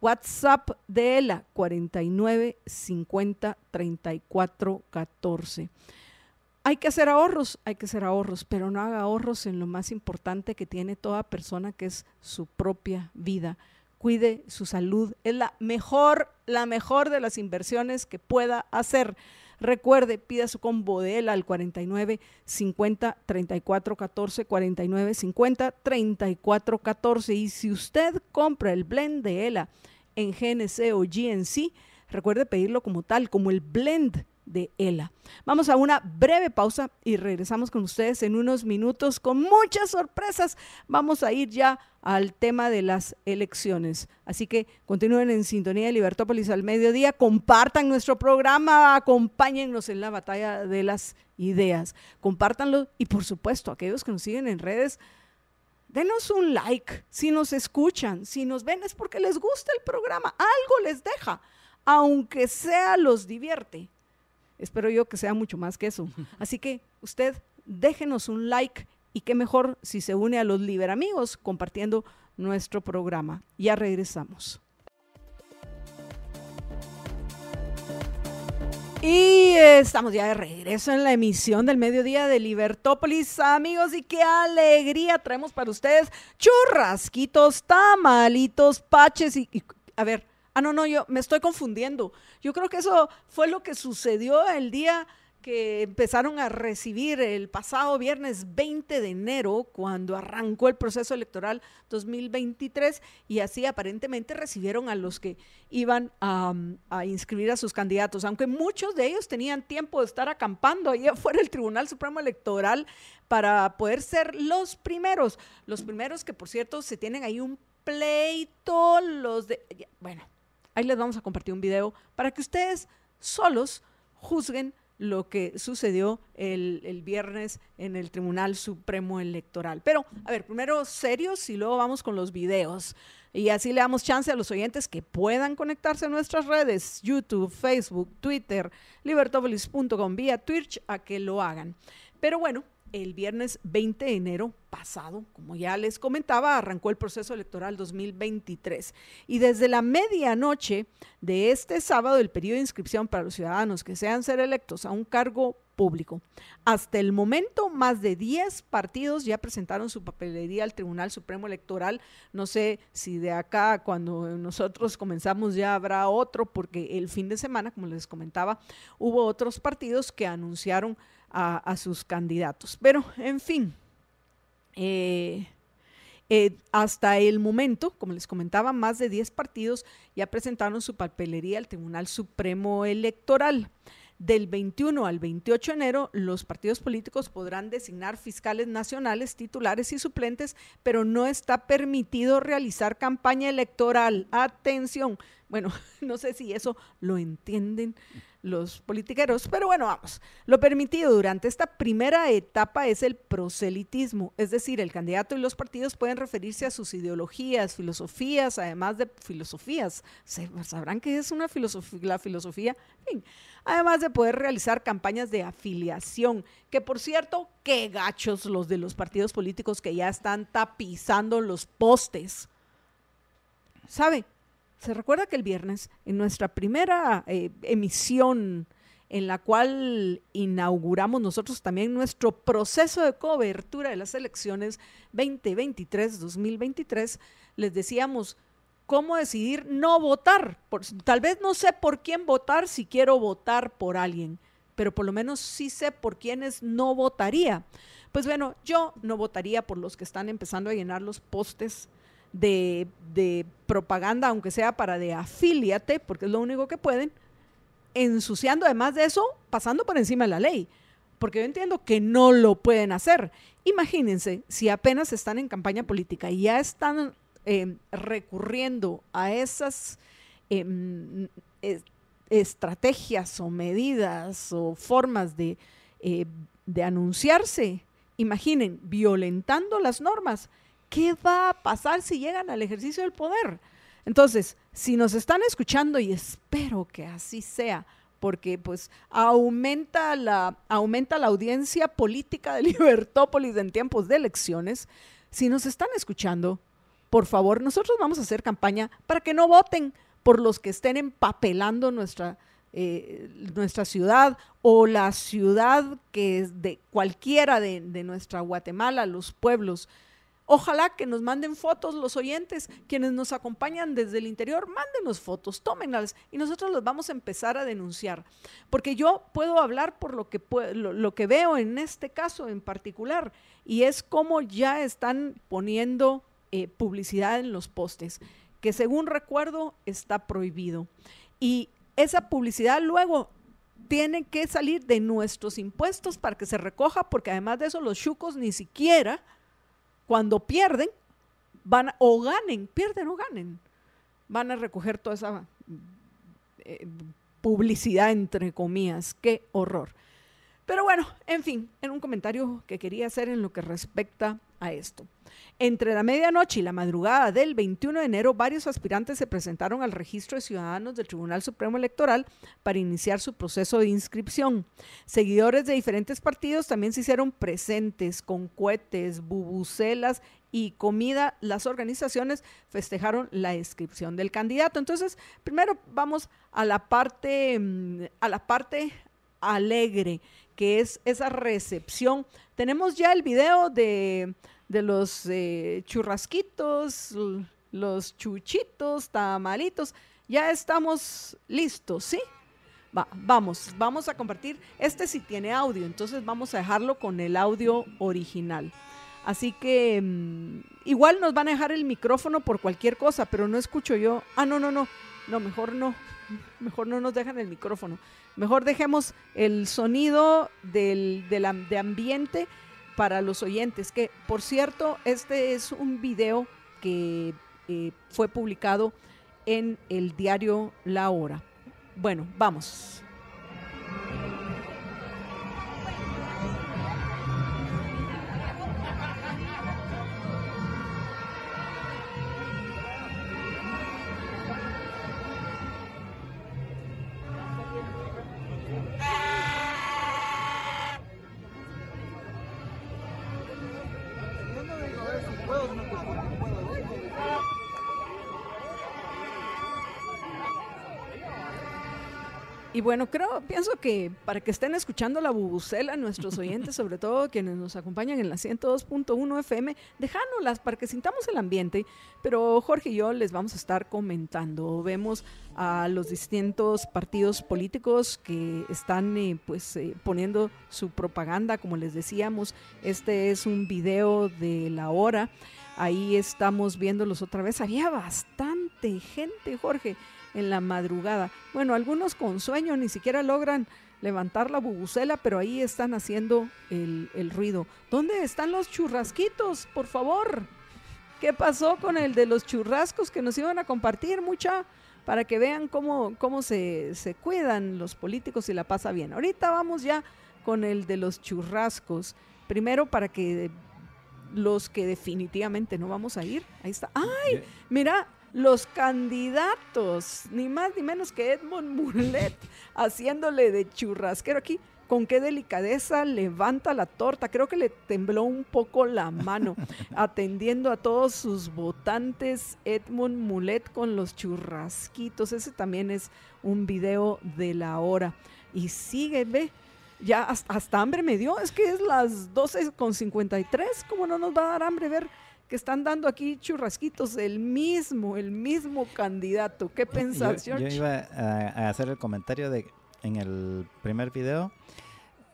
WhatsApp de ELA 49 50 34 14. Hay que hacer ahorros, hay que hacer ahorros, pero no haga ahorros en lo más importante que tiene toda persona, que es su propia vida. Cuide su salud, es la mejor, la mejor de las inversiones que pueda hacer. Recuerde, pida su combo de él al 49 50 34 14 49 50 34 14 y si usted compra el blend de ELA en GNC o GNC, recuerde pedirlo como tal, como el blend de ELA. Vamos a una breve pausa y regresamos con ustedes en unos minutos con muchas sorpresas. Vamos a ir ya al tema de las elecciones. Así que continúen en sintonía de Libertópolis al mediodía, compartan nuestro programa, acompáñennos en la batalla de las ideas, compártanlo y por supuesto aquellos que nos siguen en redes, denos un like. Si nos escuchan, si nos ven es porque les gusta el programa, algo les deja, aunque sea los divierte Espero yo que sea mucho más que eso. (laughs) Así que usted déjenos un like y qué mejor si se une a los Liber Amigos compartiendo nuestro programa. Ya regresamos. Y estamos ya de regreso en la emisión del mediodía de Libertópolis, amigos, y qué alegría traemos para ustedes churrasquitos, tamalitos, paches y, y a ver, ah no, no, yo me estoy confundiendo. Yo creo que eso fue lo que sucedió el día que empezaron a recibir el pasado viernes 20 de enero, cuando arrancó el proceso electoral 2023, y así aparentemente recibieron a los que iban a, inscribir a sus candidatos, aunque muchos de ellos tenían tiempo de estar acampando ahí (laughs) afuera del Tribunal Supremo Electoral para poder ser los primeros, los primeros que por cierto se tienen ahí un pleito, los de, bueno, ahí les vamos a compartir un video para que ustedes solos juzguen lo que sucedió el, viernes en el Tribunal Supremo Electoral. Pero, a ver, primero serios y luego vamos con los videos. Y así le damos chance a los oyentes que puedan conectarse a nuestras redes, YouTube, Facebook, Twitter, libertopolis.com, vía Twitch, a que lo hagan. Pero bueno, el viernes 20 de enero pasado, como ya les comentaba, arrancó el proceso electoral 2023. Y desde la medianoche de este sábado, el periodo de inscripción para los ciudadanos que sean ser electos a un cargo público. Hasta el momento, más de 10 partidos ya presentaron su papelería al Tribunal Supremo Electoral. No sé si de acá, cuando nosotros comenzamos, ya habrá otro, porque el fin de semana, como les comentaba, hubo otros partidos que anunciaron a, sus candidatos. Pero, en fin, eh, eh, hasta el momento, como les comentaba, más de 10 partidos ya presentaron su papelería al Tribunal Supremo Electoral. Del 21 al 28 de enero, los partidos políticos podrán designar fiscales nacionales, titulares y suplentes, pero no está permitido realizar campaña electoral. Atención. Bueno, (laughs) no sé si eso lo entienden los politiqueros. Pero bueno, vamos. Lo permitido durante esta primera etapa es el proselitismo, es decir, el candidato y los partidos pueden referirse a sus ideologías, filosofías, además de filosofías. ¿Sabrán qué es una filosofía? La filosofía, fin. Además de poder realizar campañas de afiliación, que por cierto, qué gachos los de los partidos políticos que ya están tapizando los postes. ¿Sabe? Se recuerda que el viernes, en nuestra primera eh, emisión en la cual inauguramos nosotros también nuestro proceso de cobertura de las elecciones 2023-2023, les decíamos cómo decidir no votar. tal vez no sé por quién votar si quiero votar por alguien, pero por lo menos sí sé por quiénes no votaría. Pues bueno, yo no votaría por los que están empezando a llenar los postes de, propaganda, aunque sea para de afíliate, porque es lo único que pueden, ensuciando además de eso, pasando por encima de la ley. Porque yo entiendo que no lo pueden hacer. Imagínense si apenas están en campaña política y ya están em, recurriendo a esas em, estrategias o medidas o formas de, eh, de anunciarse. Imaginen, violentando las normas ¿qué va a pasar si llegan al ejercicio del poder? Entonces, si nos están escuchando, y espero que así sea, porque pues aumenta la, aumenta la audiencia política de (laughs) Libertópolis en tiempos de elecciones, si nos están escuchando, por favor, nosotros vamos a hacer campaña para que no voten por los que estén empapelando nuestra, eh, nuestra ciudad o la ciudad que es de cualquiera de, de nuestra Guatemala, los pueblos Ojalá que nos manden fotos los oyentes, quienes nos acompañan desde el interior, mándenos fotos, tómenlas y nosotros los vamos a empezar a denunciar. Porque yo puedo hablar por lo que, veo en este caso en particular y es cómo ya están poniendo eh, publicidad en los postes, que según recuerdo está prohibido. Y esa publicidad luego tiene que salir de nuestros impuestos para que se recoja, porque además de eso los chucos ni siquiera cuando pierden, van o ganen, pierden o ganen, van a recoger toda esa eh, publicidad entre comillas. Qué horror. Pero bueno, en fin, en un comentario que quería hacer en lo que respecta a esto. Entre la medianoche y la madrugada del 21 de enero, varios aspirantes se presentaron al registro de ciudadanos del Tribunal Supremo Electoral para iniciar su proceso de inscripción. Seguidores de diferentes partidos también se hicieron presentes con cohetes, bubucelas y comida. Las organizaciones festejaron la inscripción del candidato. Entonces, primero vamos a la parte, mm, a la parte alegre, que es esa recepción. Tenemos ya el video de de los eh, churrasquitos, los chuchitos, tamalitos. Ya estamos listos, ¿sí? Va, vamos, vamos a compartir. Este sí tiene audio, entonces vamos a dejarlo con el audio original. Así que mm, igual nos van a dejar el micrófono por cualquier cosa, pero no escucho yo. Ah, no, no, no. No, mejor no. Mejor no nos dejan el micrófono. Mejor dejemos el sonido del, de ambiente para los oyentes, que por cierto, este es un video que eh, fue publicado en el diario La Hora. Bueno, vamos. Y bueno, creo, pienso que para que estén escuchando la bubucela, nuestros (laughs) oyentes, sobre todo quienes nos acompañan en la 102.1 FM, dejándolas para que sintamos el ambiente. Pero Jorge y yo les vamos a estar comentando. Vemos a los distintos partidos políticos que están eh, pues eh, poniendo su propaganda, como les decíamos. Este es un video de la hora. Ahí estamos viéndolos otra vez. Había bastante gente, Jorge en la madrugada. Bueno, algunos con sueño ni siquiera logran levantar la bubucela, pero ahí están haciendo el, ruido. ¿Dónde están los churrasquitos? Por favor. ¿Qué pasó con el de los churrascos que nos iban a compartir mucha? Para que vean cómo, cómo se, se cuidan los políticos y la pasa bien. Ahorita vamos ya con el de los churrascos. Primero para que los que definitivamente no vamos a ir. Ahí está. ¡Ay! Mira, los candidatos, ni más ni menos que Edmond Mulet, (laughs) haciéndole de churrasquero aquí. Con qué delicadeza levanta la torta. Creo que le tembló un poco la mano, (laughs) atendiendo a todos sus votantes. Edmond Mulet con los churrasquitos. Ese también es un video de la hora. Y sigue, ve, ya hasta, hasta, hambre me dio. Es que es las 12 con 53. ¿Cómo no nos va a dar hambre ver que están dando aquí churrasquitos, el mismo, el mismo candidato. ¿Qué pensás, yo, yo, iba a, hacer el comentario de en el primer video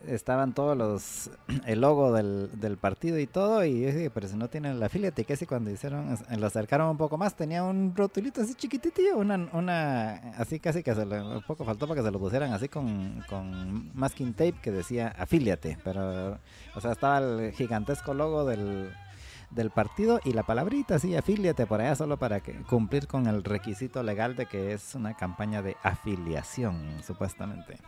estaban todos los (clears throat) el logo del, del partido y todo y yo dije, pero si no tienen la afiliate que si cuando hicieron lo acercaron un poco más tenía un rotulito así chiquitito una una así casi que se le, un poco faltó para que se lo pusieran así con, con masking tape que decía afíliate pero o sea estaba el gigantesco logo del del partido y la palabrita, sí, afíliate por allá solo para que, cumplir con el requisito legal de que es una campaña de afiliación, supuestamente.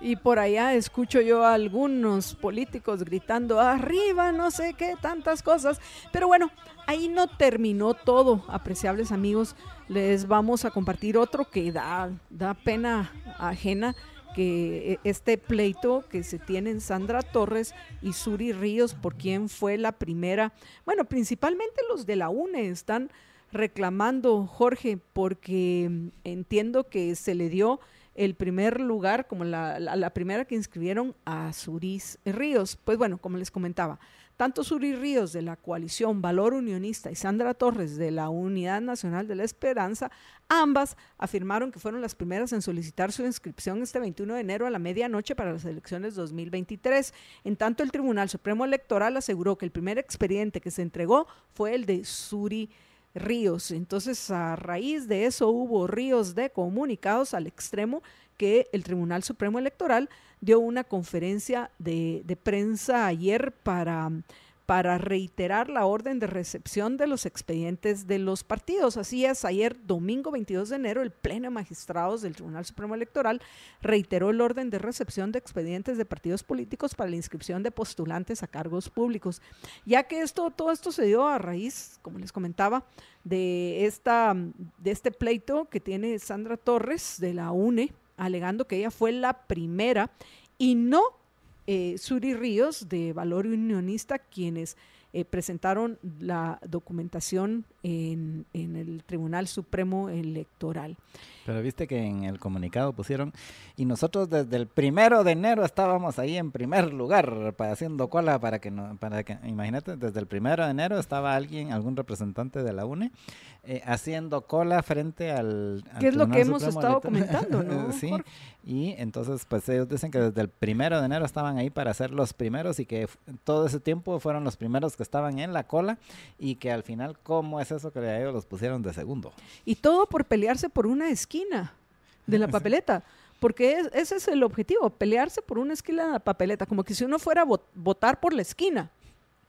Y por allá escucho yo a algunos políticos gritando arriba, no sé qué, tantas cosas. Pero bueno, ahí no terminó todo, apreciables amigos. Les vamos a compartir otro que da, da pena ajena que eh, este pleito que se tienen Sandra Torres y Suri Ríos por quién fue la primera, bueno, principalmente los de la UNE están reclamando, Jorge, porque mm, entiendo que se le dio el primer lugar, como la, la, primera que inscribieron a Suris Ríos. Pues bueno, como les comentaba, tanto Suri Ríos de la coalición Valor Unionista y Sandra Torres de la Unidad Nacional de la Esperanza, ambas afirmaron que fueron las primeras en solicitar su inscripción este 21 de enero a la medianoche para las elecciones 2023. En tanto, el Tribunal Supremo Electoral aseguró que el primer expediente que se entregó fue el de Suri. Entonces, a raíz de eso hubo ríos de comunicados al extremo que el Tribunal Supremo Electoral dio una conferencia de, prensa ayer para, para reiterar la orden de recepción de los expedientes de los partidos. Así es, ayer, domingo 22 de enero, el Pleno de Magistrados del Tribunal Supremo Electoral reiteró el orden de recepción de expedientes de partidos políticos para la inscripción de postulantes a cargos públicos, ya que esto, todo esto se dio a raíz, como les comentaba, de, esta, de este pleito que tiene Sandra Torres de la UNE, alegando que ella fue la primera y no eh, Suri Ríos de Valor Unionista, quienes eh, presentaron la documentación en, en, el Tribunal Supremo Electoral. Pero viste que en el comunicado pusieron, y nosotros desde el primero de enero estábamos ahí en primer lugar haciendo cola para que no, para que, imagínate, desde el primero de enero estaba alguien, algún representante de la UNE, eh, haciendo cola frente al... ¿Qué es lo que hemos estado comentando, no? (laughs) sí, y entonces pues ellos dicen que desde el primero de enero estaban ahí para ser los primeros y que todo ese tiempo fueron los primeros que estaban en la cola y que al final, ¿cómo es eso que a ellos los pusieron de segundo? Y todo por pelearse por una esquina de la papeleta. Porque ese es el objetivo, pelearse por una esquina de la papeleta, como que si uno fuera a votar por la esquina.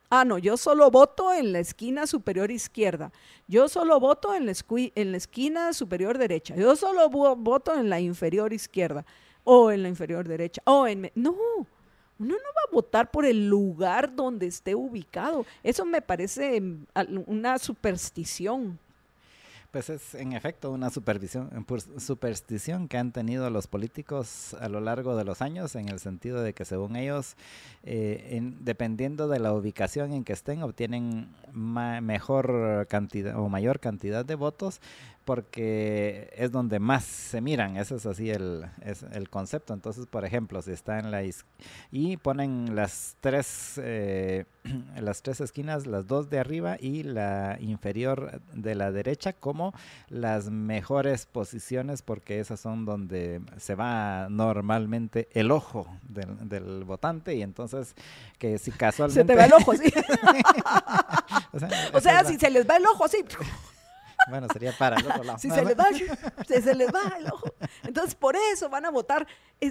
Ah, no, yo solo voto en la esquina superior izquierda. Yo solo voto en la, en la esquina superior derecha. Yo solo voto en la inferior izquierda. O en la inferior derecha. O en... No, uno no va a votar por el lugar donde esté ubicado. Eso me parece mm, una superstición. Pues es en efecto una supervisión, superstición que han tenido los políticos a lo largo de los años, en el sentido de que según ellos, eh, dependiendo de la ubicación en que estén, obtienen mejor cantidad o mayor cantidad de votos, porque es donde más se miran, ese es así el, es el concepto. Entonces, por ejemplo, si está en la y ponen las tres, eh, (clears throat) las tres esquinas, las dos de arriba y la inferior de la derecha como las mejores posiciones, porque esas son donde se va normalmente el ojo del, del votante y entonces que si casualmente... (laughs) Se te va el ojo, sí. (laughs) o sea, si se les va el ojo, sí. Bueno, sería para el otro lado. si, se les va, si se les va el ojo. Entonces, por eso van a votar.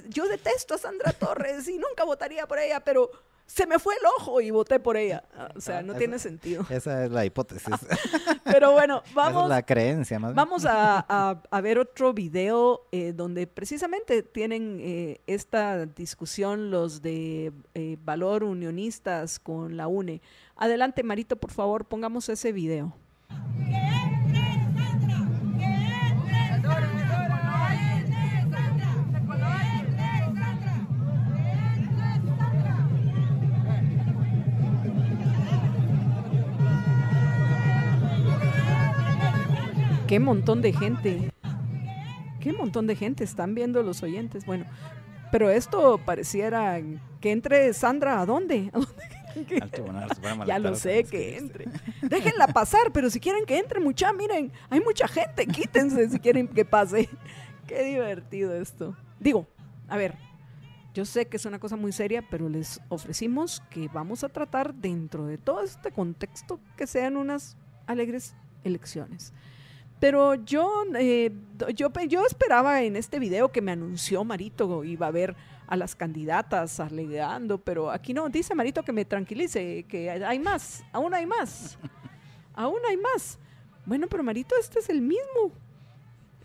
Yo detesto a Sandra Torres y nunca votaría por ella, pero se me fue el ojo y voté por ella. O sea, no tiene sentido. Esa es la hipótesis. Pero bueno, vamos. es la creencia, más Vamos a, a, ver otro video eh, donde precisamente tienen eh, esta discusión los de eh, Valor Unionistas con la UNE. Adelante, Marito, por favor, pongamos ese video. Qué montón de gente. Qué montón de gente están viendo los oyentes. Bueno, pero esto pareciera que entre Sandra a dónde? (laughs) ya lo sé, que entre. Déjenla pasar, pero si quieren que entre mucha, miren, hay mucha gente, quítense si quieren que pase. (laughs) Qué divertido esto. Digo, a ver, yo sé que es una cosa muy seria, pero les ofrecimos que vamos a tratar dentro de todo este contexto que sean unas alegres elecciones. Pero yo, eh, yo, yo esperaba en este video que me anunció Marito, iba a ver a las candidatas alegando, pero aquí no, dice Marito que me tranquilice, que hay más, aún hay más, (laughs) aún hay más. Bueno, pero Marito, este es el mismo,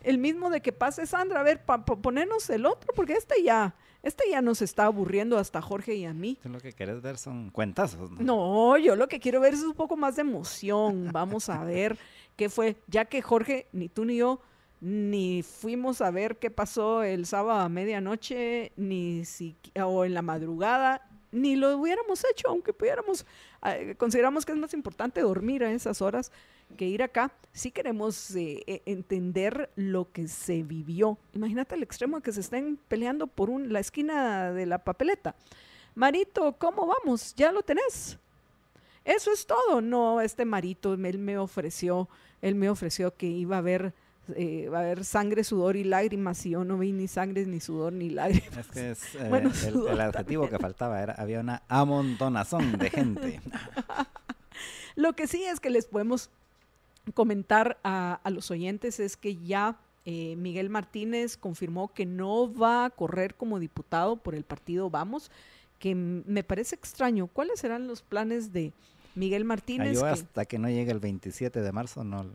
el mismo de que pase Sandra, a ver, ponernos el otro, porque este ya, este ya nos está aburriendo hasta Jorge y a mí. Tú lo que quieres ver son cuentazos. ¿no? no, yo lo que quiero ver es un poco más de emoción. Vamos a ver qué fue, ya que Jorge, ni tú ni yo, ni fuimos a ver qué pasó el sábado a medianoche, ni si, o en la madrugada, ni lo hubiéramos hecho, aunque pudiéramos, eh, consideramos que es más importante dormir a esas horas que ir acá. Si queremos eh, e, entender lo que se vivió. Imagínate el extremo de que se estén peleando por un, la esquina de la papeleta. Marito, ¿cómo vamos? ¿Ya lo tenés? Eso es todo. No, este Marito, él me ofreció él me ofreció que iba a haber eh, a haber sangre, sudor y lágrimas y yo no vi ni sangre, ni sudor, ni lágrimas. Es que es (laughs) eh, el, adjetivo que faltaba, era, había una amontonazón de gente. (laughs) Lo que sí es que les podemos comentar a, los oyentes es que ya eh, Miguel Martínez confirmó que no va a correr como diputado por el partido Vamos, que me parece extraño. ¿Cuáles serán los planes de Miguel Martínez? yo hasta que no llegue el 27 de marzo no,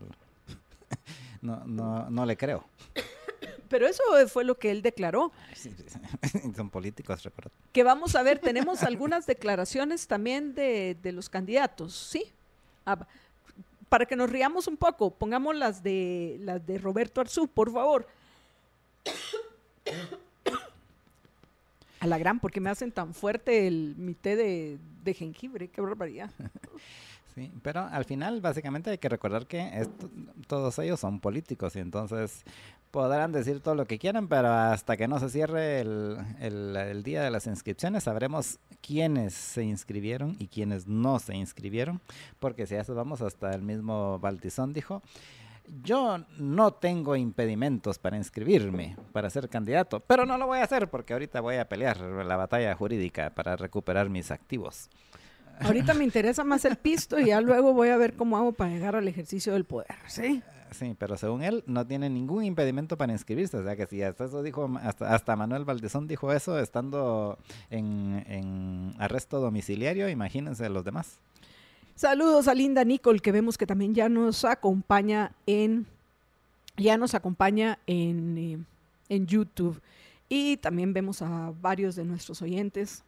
(laughs) no, no, no le creo. Pero eso fue lo que él declaró. (laughs) Son políticos, recuerdo. Que vamos a ver, tenemos algunas declaraciones también de, de los candidatos, ¿sí? Ah, para que nos riamos un poco, pongamos las de las de Roberto Arzú, por favor. A la gran, porque me hacen tan fuerte el mi té de, de jengibre, qué barbaridad. (laughs) Sí, pero al final básicamente hay que recordar que todos ellos son políticos y entonces podrán decir todo lo que quieran, pero hasta que no se cierre el, el, día de las inscripciones sabremos quiénes se inscribieron y quiénes no se inscribieron, porque si a eso vamos hasta el mismo Baltizón dijo, yo no tengo impedimentos para inscribirme, para ser candidato, pero no lo voy a hacer porque ahorita voy a pelear la batalla jurídica para recuperar mis activos. Ahorita me interesa más el pisto y ya luego voy a ver cómo hago para llegar al ejercicio del poder, ¿sí? Sí, pero según él no tiene ningún impedimento para inscribirse. O sea que si hasta eso dijo, hasta, Manuel Valdezón dijo eso estando en, en arresto domiciliario, imagínense los demás. Saludos a Linda Nicole, que vemos que también ya nos acompaña en, ya nos acompaña en, eh, en YouTube. Y también vemos a varios de nuestros oyentes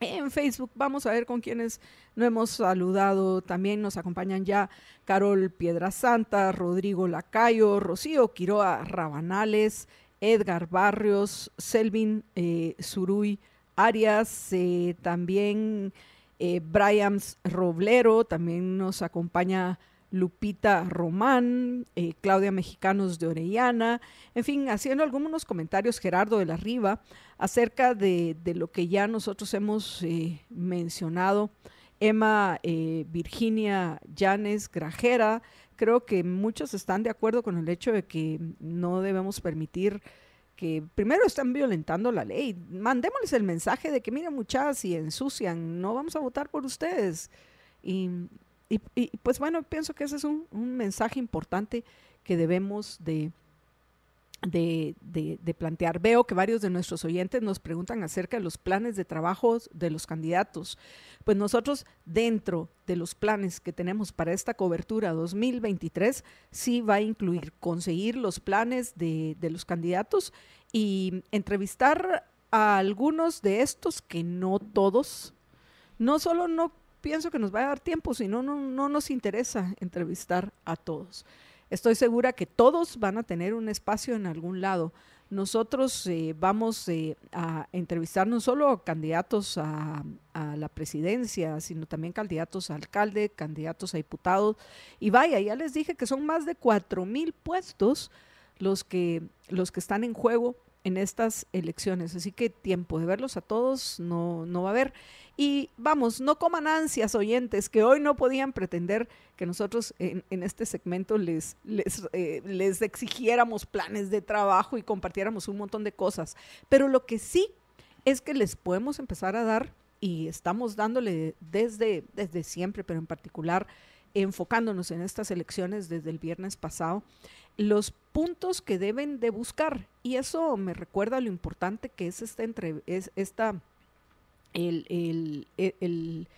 en Facebook. Vamos a ver con quienes no hemos saludado. También nos acompañan ya Carol Piedrasanta, Rodrigo Lacayo, Rocío Quiroa Rabanales, Edgar Barrios, Selvin eh, Arias, eh, también eh, Brian Roblero, también nos acompaña Lupita Román, eh, Claudia Mexicanos de Orellana, en fin, haciendo algunos comentarios, Gerardo de la Riva, acerca de, lo que ya nosotros hemos eh, mencionado. Emma eh, Virginia Llanes Grajera, creo que muchos están de acuerdo con el hecho de que no debemos permitir que primero están violentando la ley. Mandémosles el mensaje de que, miren, muchachas, si ensucian, no vamos a votar por ustedes. Y y, pues bueno, pienso que ese es un, mensaje importante que debemos de, de, plantear. Veo que varios de nuestros oyentes nos preguntan acerca de los planes de trabajo de los candidatos. Pues nosotros dentro de los planes que tenemos para esta cobertura 2023, sí va a incluir conseguir los planes de, de los candidatos y entrevistar a algunos de estos que no todos, no solo no pienso que nos va a dar tiempo, si no, no nos interesa entrevistar a todos. Estoy segura que todos van a tener un espacio en algún lado. Nosotros eh, vamos eh, a entrevistar no solo candidatos a, la presidencia, sino también candidatos a alcalde, candidatos a diputados. Y vaya, ya les dije que son más de cuatro mil puestos los que, los que están en juego en estas elecciones. Así que tiempo de verlos a todos no, no va a haber. Y vamos, no coman ansias oyentes, que hoy no podían pretender que nosotros en, este segmento les, les, eh, les exigiéramos planes de trabajo y compartiéramos un montón de cosas. Pero lo que sí es que les podemos empezar a dar, y estamos dándole desde, desde siempre, pero en particular enfocándonos en estas elecciones desde el viernes pasado, los puntos que deben de buscar. Y eso me recuerda lo importante que es esta, entre, es esta el, el,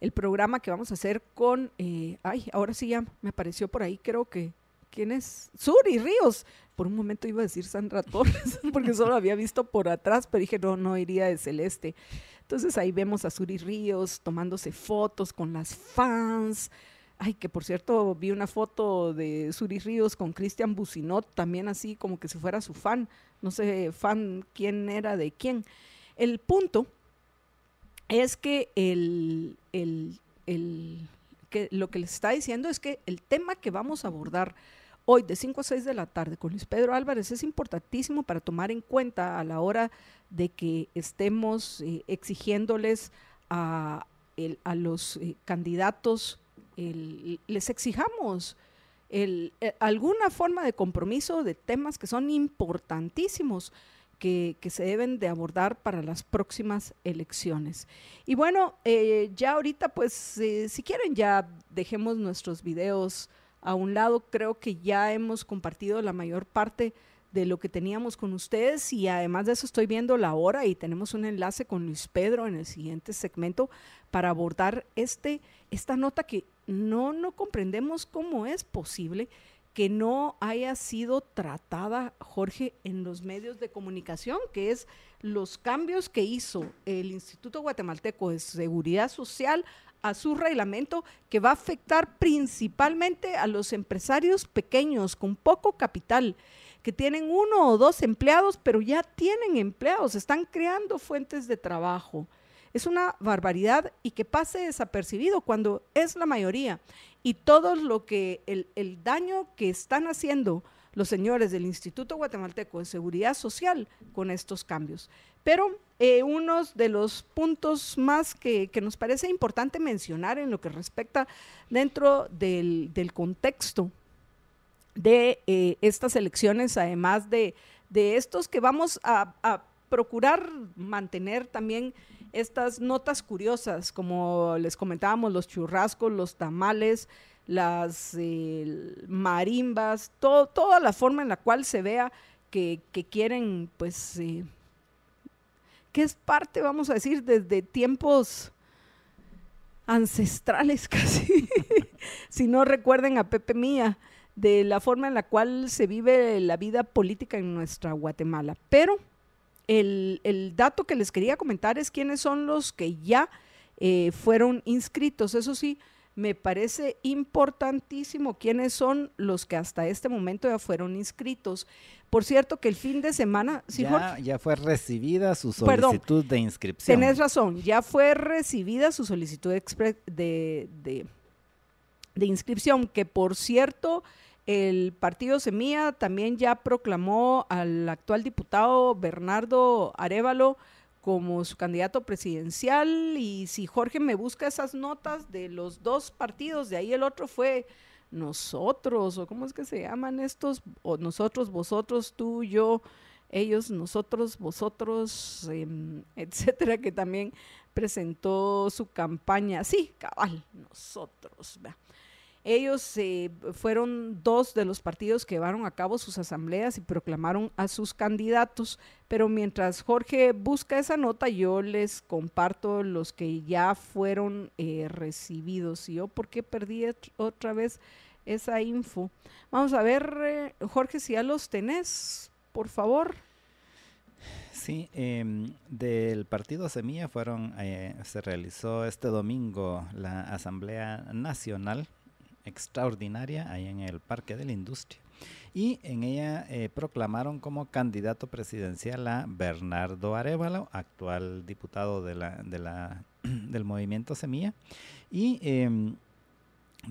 el, programa que vamos a hacer con, eh, ay, ahora sí ya me apareció por ahí, creo que, ¿quién es? Suri Ríos. Por un momento iba a decir Sandra Torres, (laughs) porque solo había visto por atrás, pero dije, no, no iría de celeste. Entonces ahí vemos a Suri Ríos tomándose fotos con las fans. Ay, que por cierto, vi una foto de Suri Ríos con Cristian Bucinot, también así como que si fuera su fan. No sé, fan quién era de quién. El punto es que, el, que lo que les está diciendo es que el tema que vamos a abordar hoy de 5 a 6 de la tarde con Luis Pedro Álvarez es importantísimo para tomar en cuenta a la hora de que estemos eh, exigiéndoles a, a los eh, candidatos, les exijamos eh, alguna forma de compromiso de temas que son importantísimos que, se deben de abordar para las próximas elecciones. Y bueno, eh, ya ahorita pues eh, si quieren ya dejemos nuestros videos a un lado, creo que ya hemos compartido la mayor parte de lo que teníamos con ustedes y además de eso estoy viendo la hora y tenemos un enlace con Luis Pedro en el siguiente segmento para abordar este, esta nota que no, no comprendemos cómo es posible que no haya sido tratada, Jorge, en los medios de comunicación, que es los cambios que hizo el Instituto Guatemalteco de Seguridad Social a su reglamento que va a afectar principalmente a los empresarios pequeños con poco capital, que tienen uno o dos empleados, pero ya tienen empleados, están creando fuentes de trabajo. Es una barbaridad y que pase desapercibido cuando es la mayoría. Y todo lo que, el, el daño que están haciendo los señores del Instituto Guatemalteco de Seguridad Social con estos cambios. Pero eh, uno de los puntos más que, nos parece importante mencionar en lo que respecta dentro del, contexto de eh, estas elecciones, además de, estos que vamos a, a procurar mantener también estas notas curiosas, como les comentábamos, los churrascos, los tamales, las eh, marimbas, toda la forma en la cual se vea que, quieren, pues, eh, que es parte, vamos a decir, desde tiempos ancestrales (laughs) casi, si no recuerden a Pepe Mía, de la forma en la cual se vive la vida política en nuestra Guatemala. Pero el, dato que les quería comentar es quiénes son los que ya eh, fueron inscritos. Eso sí, me parece importantísimo quiénes son los que hasta este momento ya fueron inscritos. Por cierto, que el fin de semana... ya, fue recibida su solicitud de inscripción. Tenés razón, ya fue recibida su solicitud de, de inscripción, que por cierto el partido Semilla también ya proclamó al actual diputado Bernardo Arevalo como su candidato presidencial. Y si Jorge me busca esas notas de los dos partidos, de ahí el otro fue nosotros, o cómo es que se llaman estos, o nosotros, vosotros, tú, yo, ellos, nosotros, vosotros, em, (laughs) etcétera, que también presentó su campaña, sí, cabal, nosotros, ellos eh, fueron dos de los partidos que llevaron a cabo sus asambleas y proclamaron a sus candidatos, pero mientras Jorge busca esa nota, yo les comparto los que ya fueron eh, recibidos. ¿Y yo por qué perdí otra vez esa info? Vamos a ver, eh, Jorge, si ya los tenés, por favor. Sí, em, del partido Semilla fueron, se realizó este domingo la Asamblea Nacional extraordinaria ahí en el Parque de la Industria. Y en ella eh, proclamaron como candidato presidencial a Bernardo Arevalo, actual diputado de la, de la, (clears throat) del movimiento Semilla. Y em,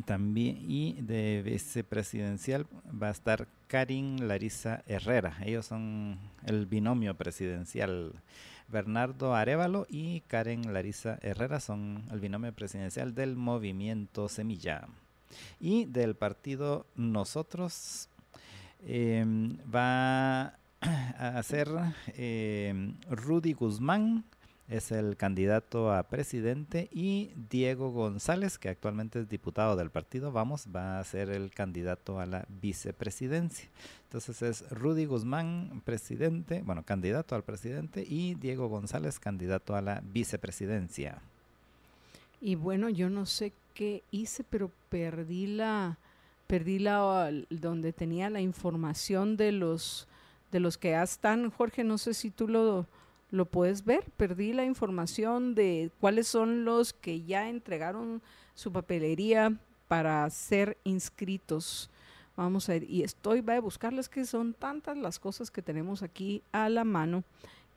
también y de vicepresidencial va a estar Karin Larisa Herrera. Ellos son el binomio presidencial. Bernardo Arevalo y Karen Larisa Herrera son el binomio presidencial del movimiento Semilla. Y del partido Nosotros em, va a ser em, Rudy Guzmán, es el candidato a presidente y Diego González, que actualmente es diputado del partido, vamos, va a ser el candidato a la vicepresidencia. Entonces es Rudy Guzmán, presidente, bueno, candidato al presidente y Diego González, candidato a la vicepresidencia. Y bueno, yo no sé qué hice, pero perdí la, perdí la, donde tenía la información de los, de los que ya están. Jorge, no sé si tú lo, lo puedes ver. Perdí la información de cuáles son los que ya entregaron su papelería para ser inscritos. Vamos a ver, y estoy, voy a buscarles que son tantas las cosas que tenemos aquí a la mano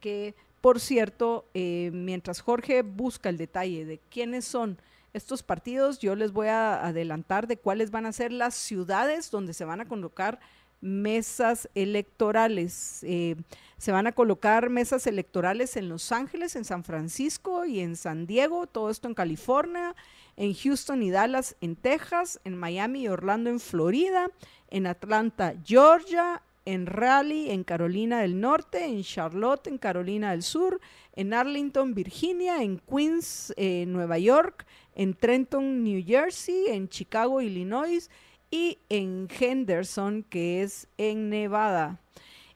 que por cierto, eh, mientras Jorge busca el detalle de quiénes son estos partidos, yo les voy a adelantar de cuáles van a ser las ciudades donde se van a colocar mesas electorales. Eh, se van a colocar mesas electorales en Los Ángeles, en San Francisco y en San Diego, todo esto en California, en Houston y Dallas en Texas, en Miami y Orlando en Florida, en Atlanta, Georgia, en Raleigh, en Carolina del Norte, en Charlotte, en Carolina del Sur, en Arlington, Virginia, en Queens, eh, Nueva York, en Trenton, New Jersey, en Chicago, Illinois y en Henderson, que es en Nevada.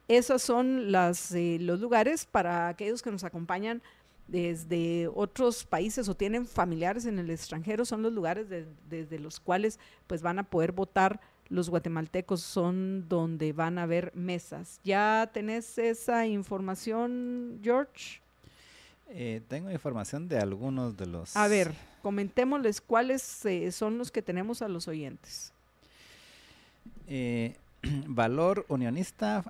esos son eh, los lugares para aquellos que nos acompañan desde otros países o tienen familiares en el extranjero, son los lugares desde los cuales pues van a poder votar los guatemaltecos, son donde van a haber mesas. ¿Ya tenés esa información, George? Eh, tengo información de algunos de los... A ver, comentémosles cuáles eh, son los que tenemos a los oyentes. Eh, (clears throat) Valor Unionista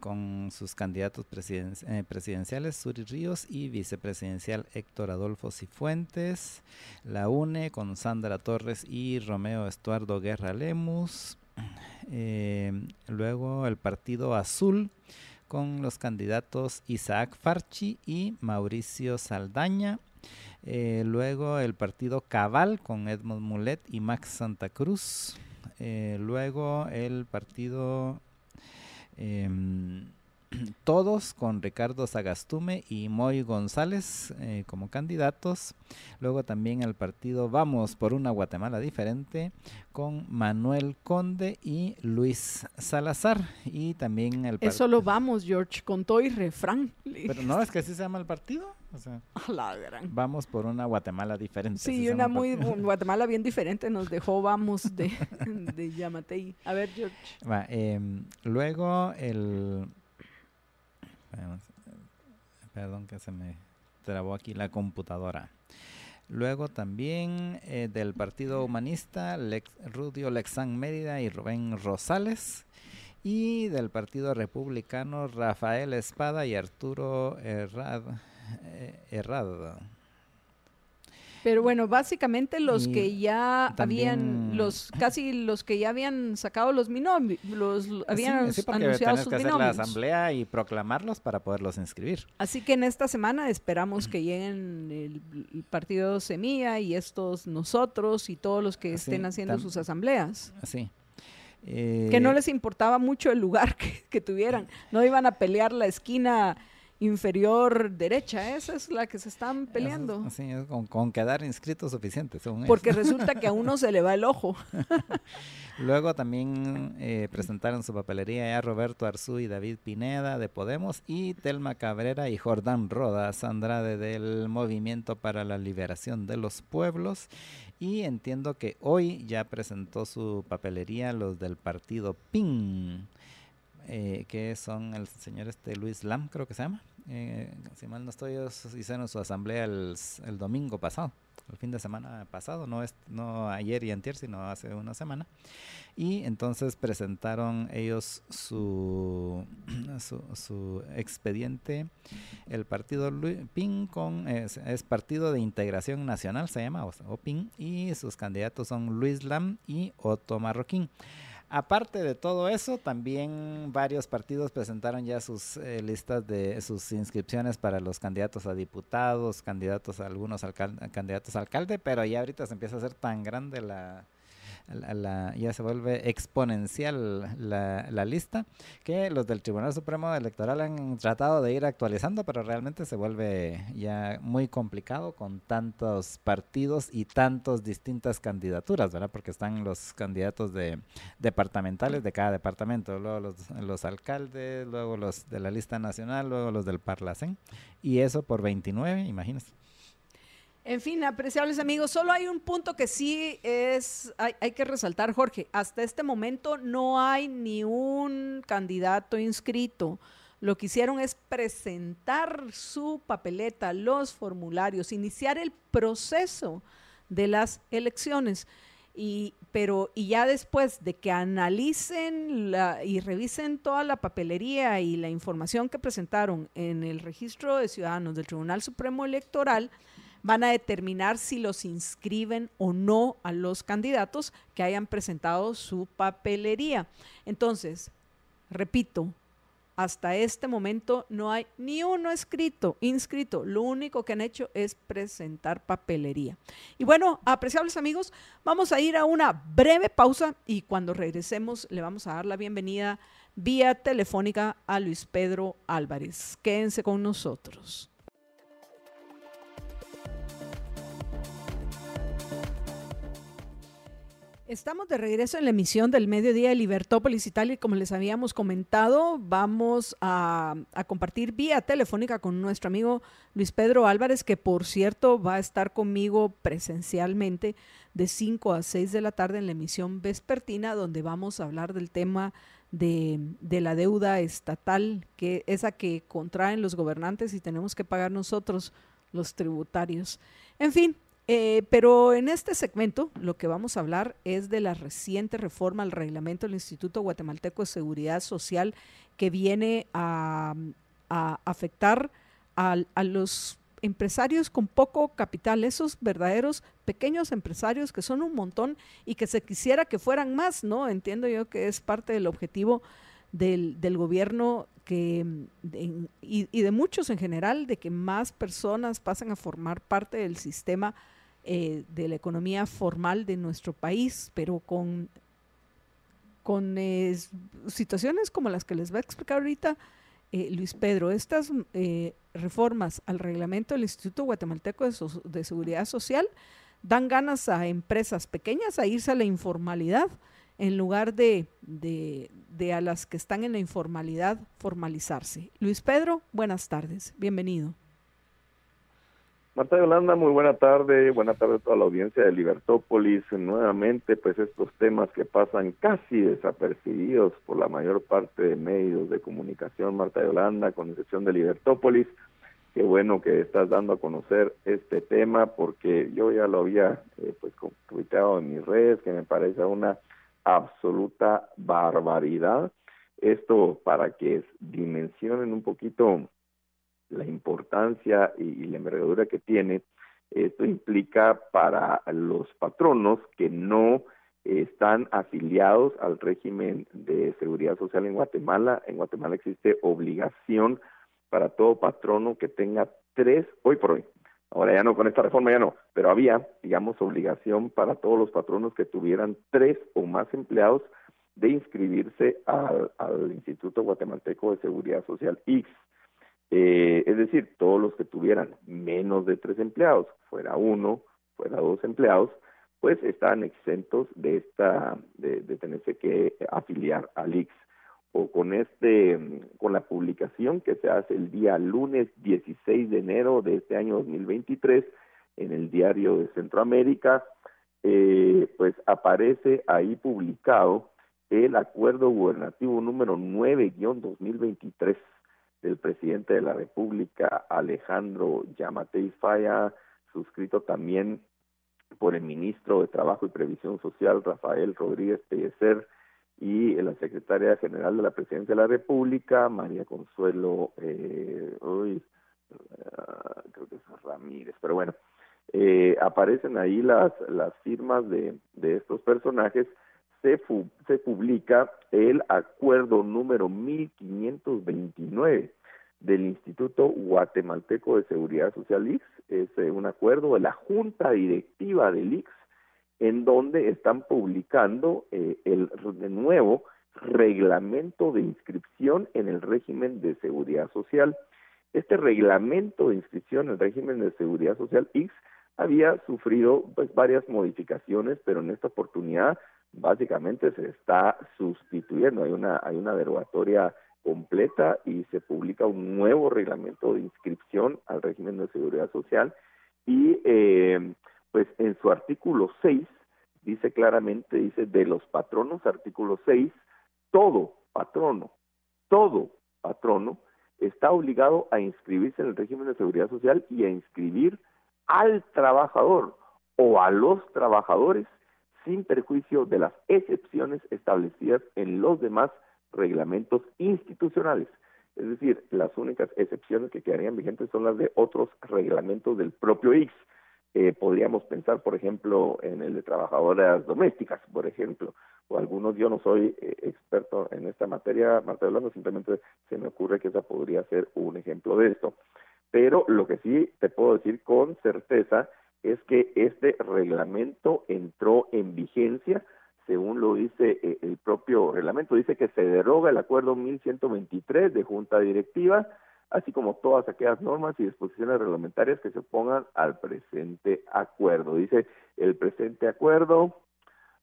con sus candidatos presidenciales Suri Ríos y vicepresidencial Héctor Adolfo Cifuentes. La UNE con Sandra Torres y Romeo Estuardo Guerra Lemus. (clears throat) luego el Partido Azul con los candidatos Isaac Farchi y Mauricio Saldaña. Eh, luego el partido Cabal con Edmond Mulet y Max Santa Cruz. Eh, luego el partido em, (clears throat) todos con Ricardo Sagastume y Moy González eh, como candidatos. Luego también el partido Vamos por una Guatemala diferente con Manuel Conde y Luis Salazar. Y también el Eso lo vamos, George, con todo y refrán. Pero no, es que así se llama el partido. (laughs) Vamos por una Guatemala diferente. Sí, una muy (laughs) Guatemala bien diferente nos dejó Vamos de, (laughs) de Yamatei. A ver, George. Em, luego el Perdón que se me trabó aquí la computadora. Luego también eh, del Partido Humanista, Rudio Lexán Mérida y Rubén Rosales. Y del Partido Republicano, Rafael Espada y Arturo Herrad, eh, pero bueno, básicamente los que ya habían, los casi los que ya habían sacado los binomios, los habían sí, anunciado sus que hacer la asamblea y proclamarlos para poderlos inscribir. Así que en esta semana esperamos que lleguen el, partido Semilla y estos nosotros y todos los que estén haciendo sus asambleas. Sí. que no eh, les importaba mucho el lugar (laughs) que, que tuvieran, no iban a pelear la esquina inferior derecha, esa es la que se están peleando. Sí, con, quedar inscritos suficiente, Porque resulta que a uno (laughs) se le va el ojo. (laughs) Luego también eh, presentaron su papelería ya Roberto Arzú y David Pineda de Podemos y Telma Cabrera y Jordán Rodas Andrade del Movimiento para la Liberación de los Pueblos. Y entiendo que hoy ya presentó su papelería los del partido PIN. Eh, que son el señor este Luis Lam, creo que se llama. Eh, si mal no estoy, hicieron su asamblea el, domingo pasado, el fin de semana pasado, no, es, no ayer y antier, sino hace una semana. Y entonces presentaron ellos su, (clears throat) su, expediente, el partido PIN con, es, Partido de Integración Nacional, se llama, o PIN, y sus candidatos son Luis Lam y Otto Marroquín. Aparte de todo eso, también varios partidos presentaron ya sus eh, listas de sus inscripciones para los candidatos a diputados, candidatos a algunos candidatos a alcalde, pero ya ahorita se empieza a hacer tan grande la, ya se vuelve exponencial la, la, lista, que los del Tribunal Supremo Electoral han tratado de ir actualizando, pero realmente se vuelve ya muy complicado con tantos partidos y tantos distintas candidaturas, ¿verdad? Porque están los candidatos de departamentales de cada departamento, luego los, los alcaldes, luego los de la lista nacional, luego los del Parlacén, y eso por 29, imagínense. En fin, apreciables amigos, solo hay un punto que sí es, hay, que resaltar, Jorge. Hasta este momento no hay ni un candidato inscrito. Lo que hicieron es presentar su papeleta, los formularios, iniciar el proceso de las elecciones. Y, pero, y ya después de que analicen y revisen toda la papelería y la información que presentaron en el registro de ciudadanos del Tribunal Supremo Electoral, van a determinar si los inscriben o no a los candidatos que hayan presentado su papelería. Entonces, repito, hasta este momento no hay ni uno escrito, inscrito. Lo único que han hecho es presentar papelería. Y bueno, apreciables amigos, vamos a ir a una breve pausa y cuando regresemos le vamos a dar la bienvenida vía telefónica a Luis Pedro Álvarez. Quédense con nosotros. Estamos de regreso en la emisión del mediodía de Libertópolis Italia y como les habíamos comentado, vamos a, compartir vía telefónica con nuestro amigo Luis Pedro Álvarez, que por cierto va a estar conmigo presencialmente de 5 a 6 de la tarde en la emisión vespertina, donde vamos a hablar del tema de, de la deuda estatal, que esa que contraen los gobernantes y tenemos que pagar nosotros los tributarios. En fin, eh, pero en este segmento lo que vamos a hablar es de la reciente reforma al reglamento del Instituto Guatemalteco de Seguridad Social que viene a, afectar a, los empresarios con poco capital, esos verdaderos pequeños empresarios que son un montón y que se quisiera que fueran más, ¿no? Entiendo yo que es parte del objetivo del, gobierno que, y, y, de muchos en general, de que más personas pasen a formar parte del sistema eh, de la economía formal de nuestro país, pero con, con situaciones como las que les va a explicar ahorita eh, Luis Pedro. Estas eh, reformas al reglamento del Instituto Guatemalteco de, Seguridad Social dan ganas a empresas pequeñas a irse a la informalidad en lugar de, de, de, a las que están en la informalidad formalizarse. Luis Pedro, buenas tardes, bienvenido. Marta Yolanda, muy buena tarde, buena tarde a toda la audiencia de Libertópolis. Nuevamente, pues estos temas que pasan casi desapercibidos por la mayor parte de medios de comunicación, Marta Yolanda, con excepción de Libertópolis. Qué bueno que estás dando a conocer este tema porque yo ya lo había eh, pues comentado en mis redes, que me parece una absoluta barbaridad. Esto para que dimensionen un poquito la importancia y, la envergadura que tiene, esto implica para los patronos que no están afiliados al régimen de seguridad social en Guatemala. En Guatemala existe obligación para todo patrono que tenga tres, hoy por hoy, ahora ya no, con esta reforma ya no, pero había, digamos, obligación para todos los patronos que tuvieran tres o más empleados de inscribirse al, Instituto Guatemalteco de Seguridad Social. Eh, es decir, todos los que tuvieran menos de tres empleados, fuera uno, fuera dos empleados, pues estaban exentos de esta, de, tenerse que afiliar al IX. O con este, con la publicación que se hace el día lunes 16 de enero de este año 2023 en el diario de Centroamérica, eh, pues aparece ahí publicado el acuerdo gubernativo número 9-2023 del presidente de la República, Alejandro Yamatei Falla, suscrito también por el ministro de Trabajo y Previsión Social, Rafael Rodríguez Pellecer, y la secretaria general de la Presidencia de la República, María Consuelo, eh, uy, ah, creo que es Ramírez, pero bueno, eh, aparecen ahí las, las firmas de, de estos personajes se, publica el acuerdo número 1529 del Instituto Guatemalteco de Seguridad Social IX, es eh, un acuerdo de la Junta Directiva del IX, en donde están publicando eh, el nuevo reglamento de inscripción en el régimen de seguridad social. Este reglamento de inscripción en el régimen de seguridad social X había sufrido pues varias modificaciones, pero en esta oportunidad básicamente se está sustituyendo, hay una, hay una derogatoria completa y se publica un nuevo reglamento de inscripción al régimen de seguridad social. Y eh, pues en su artículo 6 dice claramente, dice de los patronos, artículo 6, todo patrono, todo patrono está obligado a inscribirse en el régimen de seguridad social y a inscribir al trabajador o a los trabajadores sin perjuicio de las excepciones establecidas en los demás reglamentos institucionales. Es decir, las únicas excepciones que quedarían vigentes son las de otros reglamentos del propio IX. Eh, podríamos pensar, por ejemplo, en el de trabajadoras domésticas, por ejemplo, o algunos, yo no soy eh, experto en esta materia, Marta Hablando, simplemente se me ocurre que esa podría ser un ejemplo de esto. Pero lo que sí te puedo decir con certeza es que este reglamento entró en vigencia, según lo dice eh, el propio reglamento, dice que se deroga el acuerdo 1123 de Junta Directiva, así como todas aquellas normas y disposiciones reglamentarias que se opongan al presente acuerdo. Dice el presente acuerdo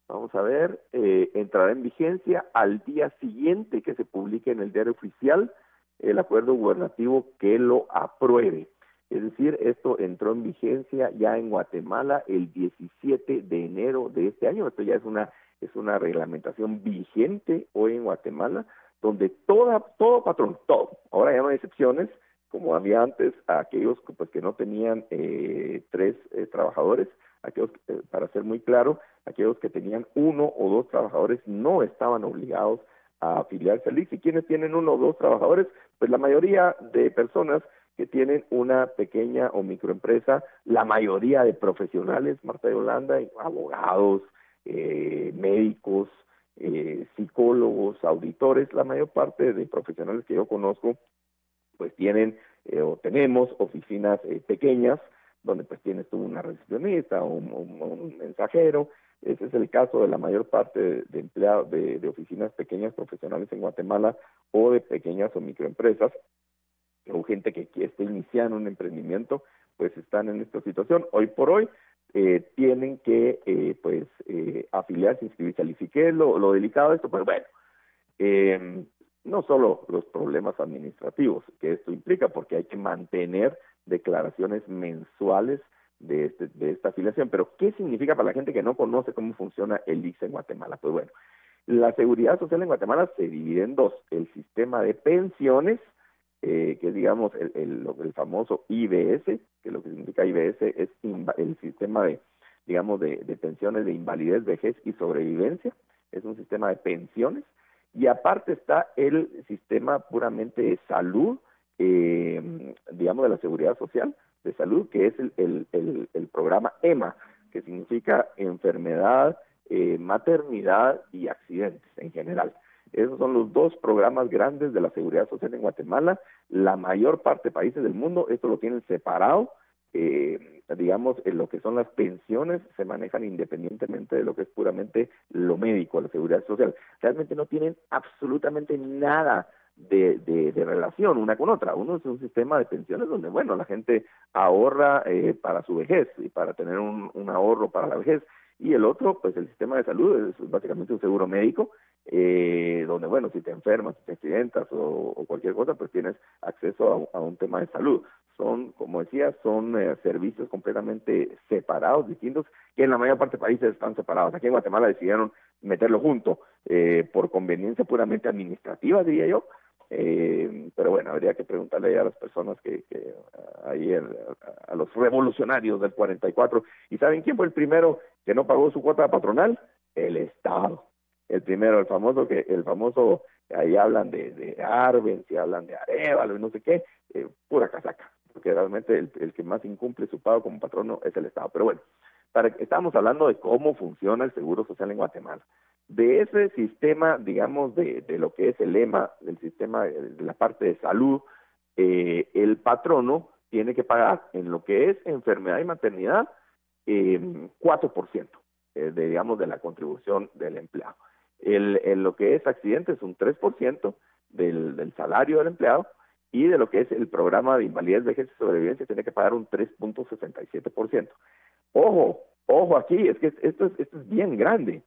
vamos a ver, eh, entrará en vigencia al día siguiente que se publique en el diario oficial el acuerdo gubernativo que lo apruebe. Es decir, esto entró en vigencia ya en Guatemala el 17 de enero de este año. Esto ya es una es una reglamentación vigente hoy en Guatemala, donde toda todo patrón, todo, ahora ya no hay excepciones, como había antes, a aquellos pues, que no tenían eh, tres eh, trabajadores, aquellos, eh, para ser muy claro, aquellos que tenían uno o dos trabajadores no estaban obligados a afiliarse al ICS. Y quienes tienen uno o dos trabajadores, pues la mayoría de personas que tienen una pequeña o microempresa, la mayoría de profesionales, Marta de Holanda, abogados, médicos, psicólogos, auditores, la mayor parte de profesionales que yo conozco pues tienen eh, o tenemos oficinas eh, pequeñas donde pues tienes tú una recepcionista o un, mensajero. Ese es el caso de la mayor parte de, empleados de, oficinas pequeñas profesionales en Guatemala o de pequeñas o microempresas o gente que, esté iniciando un emprendimiento, pues están en esta situación. Hoy por hoy eh, tienen que eh, pues eh, afiliarse, inscribirse al ¿Qué es lo, lo delicado de esto? Pues bueno, eh, no solo los problemas administrativos que esto implica, porque hay que mantener declaraciones mensuales de, este, de esta afiliación. Pero, ¿qué significa para la gente que no conoce cómo funciona el ICE en Guatemala? Pues bueno, la seguridad social en Guatemala se divide en dos, el sistema de pensiones, eh, que digamos el, el, famoso IBS, que lo que significa IBS es el sistema de, digamos, de pensiones de invalidez, vejez y sobrevivencia, es un sistema de pensiones, y aparte está el sistema puramente de salud, eh, digamos de la seguridad social de salud, que es el, el, programa EMA, que significa enfermedad, eh, maternidad y accidentes en general. Esos son los dos programas grandes de la seguridad social en Guatemala. La mayor parte de países del mundo esto lo tienen separado eh, digamos, en lo que son las pensiones se manejan independientemente de lo que es puramente lo médico, la seguridad social. Realmente no tienen absolutamente nada de, de, relación una con otra. Uno es un sistema de pensiones donde, bueno, la gente ahorra eh, para su vejez y para tener un, un ahorro para la vejez. Y el otro, pues el sistema de salud es básicamente un seguro médico eh, donde, bueno, si te enfermas, si te accidentas o, cualquier cosa, pues tienes acceso a, un tema de salud. Son, como decía, son eh, servicios completamente separados, distintos, que en la mayor parte de países están separados. Aquí en Guatemala decidieron meterlo junto eh, por conveniencia puramente administrativa, diría yo. Eh, pero bueno, habría que preguntarle a las personas que, que ayer, a, a, los revolucionarios del 44, ¿y saben quién fue el primero que no pagó su cuota patronal? El Estado el primero, el famoso que, el famoso, ahí hablan de, de Arben, si hablan de Arevalo y no sé qué, eh, pura casaca, porque realmente el, que más incumple su pago como patrono es el Estado. Pero bueno, para, estamos hablando de cómo funciona el Seguro Social en Guatemala. De ese sistema, digamos, de, de lo que es el lema del sistema de la parte de salud, eh, el patrono tiene que pagar en lo que es enfermedad y maternidad eh, 4%, eh, de, digamos, de la contribución del empleado. El, lo que es accidente es un 3% del, del salario del empleado y de lo que es el programa de invalidez, vejez y sobrevivencia tiene que pagar un 3.67%. Ojo, ojo aquí, es que esto es, esto es bien grande.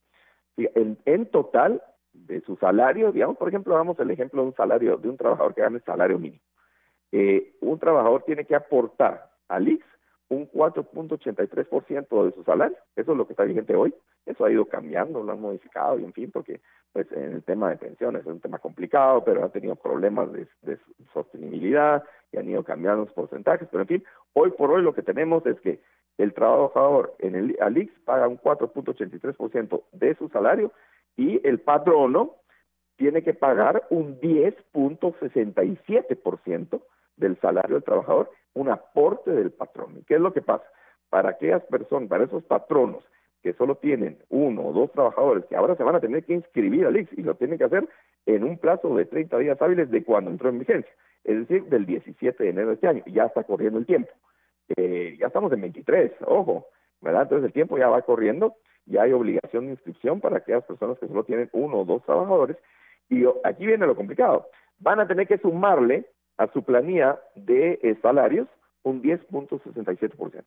En, en total, de su salario, digamos, por ejemplo, damos el ejemplo de un salario, de un trabajador que gana el salario mínimo. Eh, un trabajador tiene que aportar al IX un 4.83% de su salario, eso es lo que está vigente hoy, eso ha ido cambiando, lo han modificado y en fin, porque pues en el tema de pensiones es un tema complicado, pero han tenido problemas de, sostenibilidad y han ido cambiando los porcentajes, pero en fin, hoy por hoy lo que tenemos es que el trabajador en el ALIX paga un 4.83% de su salario y el patrono tiene que pagar un 10.67% del salario del trabajador, un aporte del patrón. ¿Y qué es lo que pasa? Para aquellas personas, para esos patronos que solo tienen uno o dos trabajadores que ahora se van a tener que inscribir al IX y lo tienen que hacer en un plazo de 30 días hábiles de cuando entró en vigencia, es decir, del 17 de enero de este año. Ya está corriendo el tiempo. Eh, ya estamos en 23, ojo, ¿verdad? Entonces el tiempo ya va corriendo, ya hay obligación de inscripción para aquellas personas que solo tienen uno o dos trabajadores. Y aquí viene lo complicado. Van a tener que sumarle a su planilla de eh, salarios un 10.67%.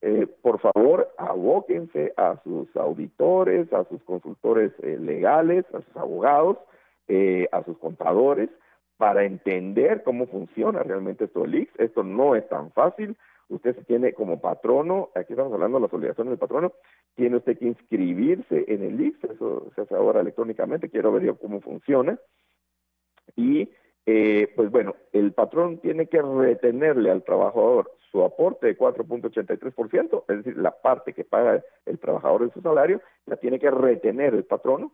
eh, por favor, abóquense a sus auditores, a sus consultores eh, legales, a sus abogados, eh, a sus contadores, para entender cómo funciona realmente esto del IX. Esto no es tan fácil. Usted tiene como patrono, aquí estamos hablando de las obligaciones del patrono, tiene usted que inscribirse en el IX, eso se hace ahora electrónicamente, quiero ver cómo funciona. Y eh, pues bueno, el patrón tiene que retenerle al trabajador su aporte de 4.83%, es decir, la parte que paga el trabajador de su salario, la tiene que retener el patrono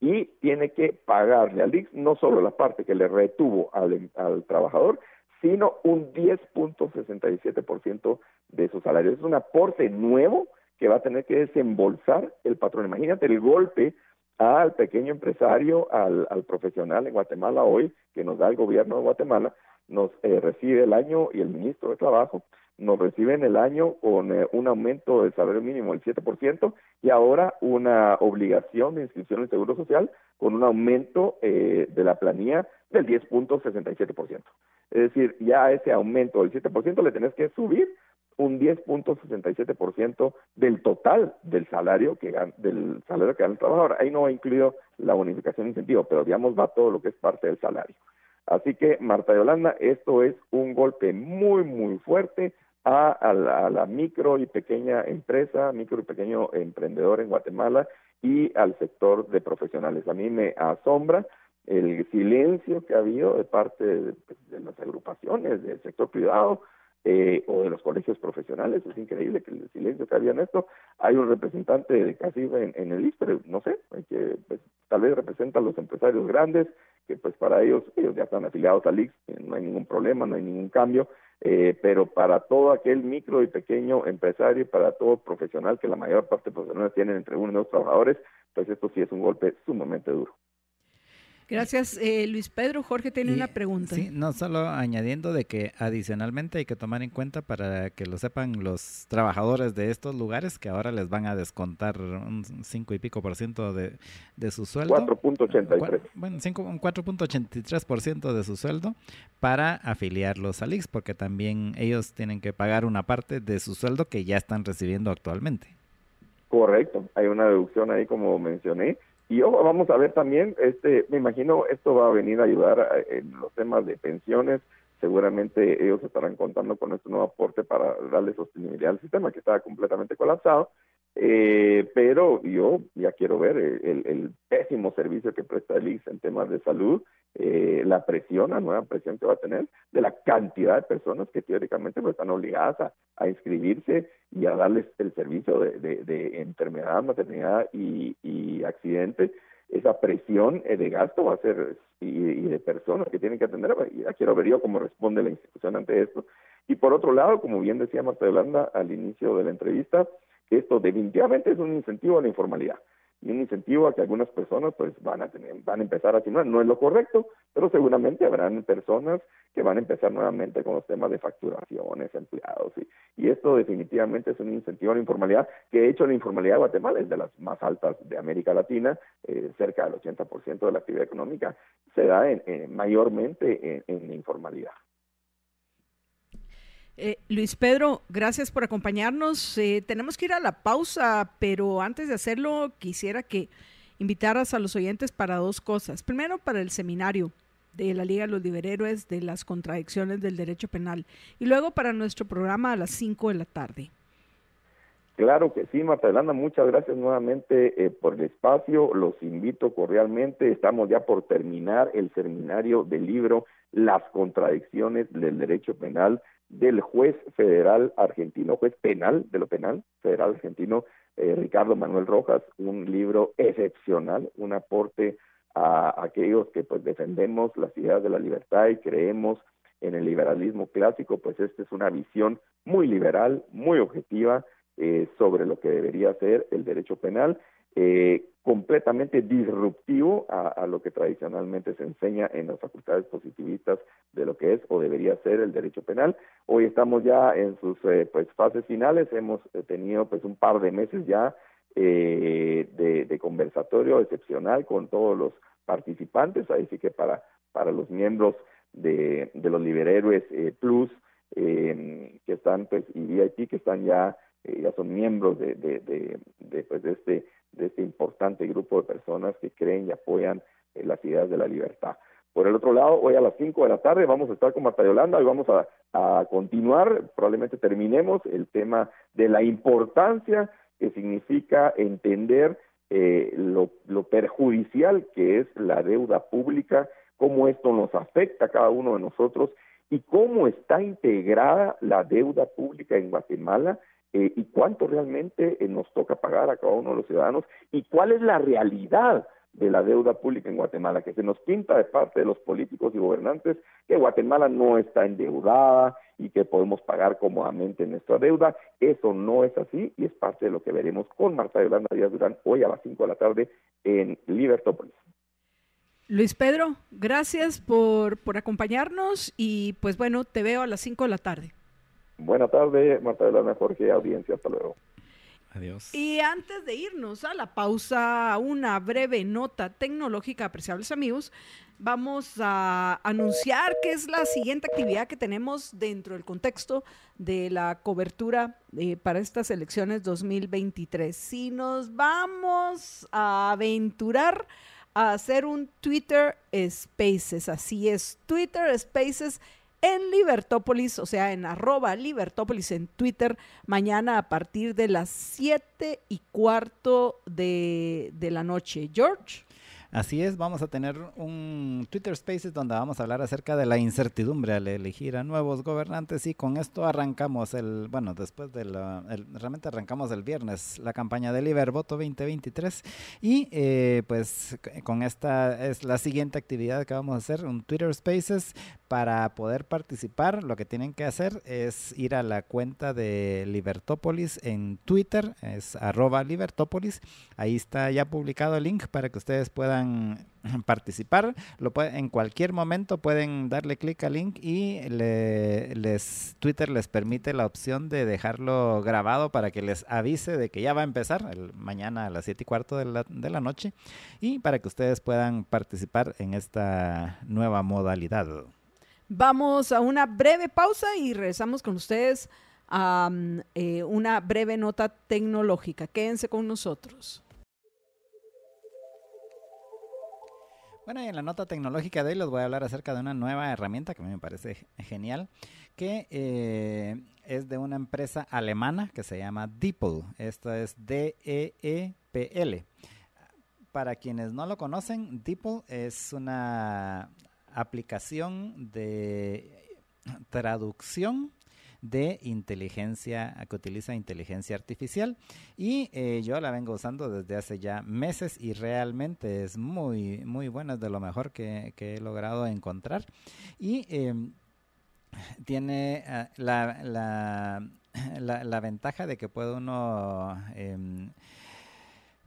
y tiene que pagarle al IX no solo la parte que le retuvo al, al trabajador, sino un 10.67% de su salario. Es un aporte nuevo que va a tener que desembolsar el patrón. Imagínate el golpe al pequeño empresario, al, al, profesional en Guatemala hoy, que nos da el gobierno de Guatemala, nos eh, recibe el año y el ministro de Trabajo nos reciben el año con eh, un aumento del salario mínimo del 7% y ahora una obligación de inscripción en Seguro Social con un aumento eh, de la planilla del 10.67%. Es decir, ya ese aumento del 7% le tenés que subir un 10.67% del total del salario que gana, del salario que gana el trabajador. Ahí no ha incluido la bonificación de incentivo, pero digamos va todo lo que es parte del salario. Así que, Marta Yolanda, esto es un golpe muy, muy fuerte a, la, micro y pequeña empresa, micro y pequeño emprendedor en Guatemala y al sector de profesionales. A mí me asombra el silencio que ha habido de parte de las agrupaciones del sector privado, eh, o de los colegios profesionales. Es increíble que el silencio que había en esto. Hay un representante de CACIF en, en el ISPRE, no sé, que pues, tal vez representa a los empresarios grandes, que pues para ellos, ellos ya están afiliados al IX, no hay ningún problema, no hay ningún cambio, eh, pero para todo aquel micro y pequeño empresario, para todo profesional, que la mayor parte de profesionales tienen entre uno y dos trabajadores, pues esto sí es un golpe sumamente duro. Gracias, eh, Luis Pedro. Jorge tiene y, una pregunta. Sí, no solo añadiendo de que adicionalmente hay que tomar en cuenta para que lo sepan los trabajadores de estos lugares que ahora les van a descontar un 5 y pico por ciento de, de su sueldo. 4.83. Bueno, 5, un 4.83 por ciento de su sueldo para afiliarlos al IX, porque también ellos tienen que pagar una parte de su sueldo que ya están recibiendo actualmente. Correcto, hay una deducción ahí como mencioné y ojo, vamos a ver también, este, me imagino esto va a venir a ayudar a, en los temas de pensiones. Seguramente ellos estarán contando con este nuevo aporte para darle sostenibilidad al sistema que estaba completamente colapsado. Eh, pero yo ya quiero ver el, el, pésimo servicio que presta el IX en temas de salud, eh, la presión, la nueva presión que va a tener de la cantidad de personas que teóricamente pues, están obligadas a, inscribirse y a darles el servicio de, de, enfermedad, maternidad y, y accidente. Esa presión eh, de gasto va a ser y, de personas que tienen que atender. Y ya quiero ver yo cómo responde la institución ante esto. Y por otro lado, como bien decía Marta Yolanda al inicio de la entrevista, esto definitivamente es un incentivo a la informalidad y un incentivo a que algunas personas pues van a tener, van a empezar a simular. No es lo correcto, pero seguramente habrán personas que van a empezar nuevamente con los temas de facturaciones, empleados y, y esto definitivamente es un incentivo a la informalidad, que de hecho la informalidad de Guatemala es de las más altas de América Latina, eh, cerca del 80% de la actividad económica se da en, en, mayormente en, en la informalidad. Eh, Luis Pedro, gracias por acompañarnos. Eh, tenemos que ir a la pausa, pero antes de hacerlo quisiera que invitaras a los oyentes para dos cosas. Primero, para el seminario de la Liga de los Liberhéroes de las contradicciones del derecho penal y luego para nuestro programa a las 5 de la tarde. Claro que sí, Marta muchas gracias nuevamente eh, por el espacio, los invito cordialmente, estamos ya por terminar el seminario del libro Las contradicciones del derecho penal del juez federal argentino, juez penal de lo penal federal argentino, eh, Ricardo Manuel Rojas, un libro excepcional, un aporte a, aquellos que pues defendemos las ideas de la libertad y creemos en el liberalismo clásico, pues esta es una visión muy liberal, muy objetiva eh, sobre lo que debería ser el derecho penal. Eh, completamente disruptivo a, a, lo que tradicionalmente se enseña en las facultades positivistas de lo que es o debería ser el derecho penal. Hoy estamos ya en sus eh, pues fases finales, hemos eh, tenido pues un par de meses ya eh, de, conversatorio excepcional con todos los participantes, ahí sí que para, para los miembros de, de los Liberhéroes eh, Plus, que están pues y VIP que están ya ya son miembros de, de, de, pues de, este, de este importante grupo de personas que creen y apoyan las ideas de la libertad. Por el otro lado, hoy a las 5 de la tarde vamos a estar con Marta Yolanda y vamos a, continuar, probablemente terminemos el tema de la importancia que significa entender eh, lo, lo, perjudicial que es la deuda pública, cómo esto nos afecta a cada uno de nosotros y cómo está integrada la deuda pública en Guatemala eh, y cuánto realmente eh, nos toca pagar a cada uno de los ciudadanos y cuál es la realidad de la deuda pública en Guatemala, que se nos pinta de parte de los políticos y gobernantes que Guatemala no está endeudada y que podemos pagar cómodamente nuestra deuda. Eso no es así y es parte de lo que veremos con Marta Yolanda Díaz Durán hoy a las 5 de la tarde en Libertópolis. Luis Pedro, gracias por, por acompañarnos y pues bueno, te veo a las 5 de la tarde. Buenas tardes, Marta Yolanda Jorge, audiencia, hasta luego. Adiós. Y antes de irnos a la pausa, una breve nota tecnológica, apreciables amigos, vamos a anunciar qué es la siguiente actividad que tenemos dentro del contexto de la cobertura eh, para estas elecciones 2023. Si nos vamos a aventurar a hacer un Twitter Spaces, así es, Twitter Spaces en Libertópolis, o sea, en arroba Libertópolis en Twitter, mañana a partir de las 7 y cuarto de, de la noche. George. Así es, vamos a tener un Twitter Spaces donde vamos a hablar acerca de la incertidumbre al elegir a nuevos gobernantes y con esto arrancamos el, bueno, después de realmente arrancamos el viernes la campaña de Libervoto 2023 y eh, pues con esta es la siguiente actividad que vamos a hacer, un Twitter Spaces para poder participar, lo que tienen que hacer es ir a la cuenta de Libertópolis en Twitter, es arroba Libertópolis. Ahí está ya publicado el link para que ustedes puedan (laughs) participar. Lo en cualquier momento pueden darle clic al link y les, Twitter les permite la opción de dejarlo grabado para que les avise de que ya va a empezar el, mañana a las 7 y cuarto de la, de la noche y para que ustedes puedan participar en esta nueva modalidad. Vamos a una breve pausa y regresamos con ustedes a eh, una breve nota tecnológica. Quédense con nosotros. Bueno, y en la nota tecnológica de hoy les voy a hablar acerca de una nueva herramienta que a mí me parece genial, que eh, es de una empresa alemana que se llama DeepL. Esto es D-E-E-P-L. Para quienes no lo conocen, DeepL es una aplicación de traducción de inteligencia, que utiliza inteligencia artificial. Y eh, yo la vengo usando desde hace ya meses y realmente es muy, muy buena, es de lo mejor que, he logrado encontrar. Y em, tiene eh, la, la, la, ventaja de que puede uno... Em,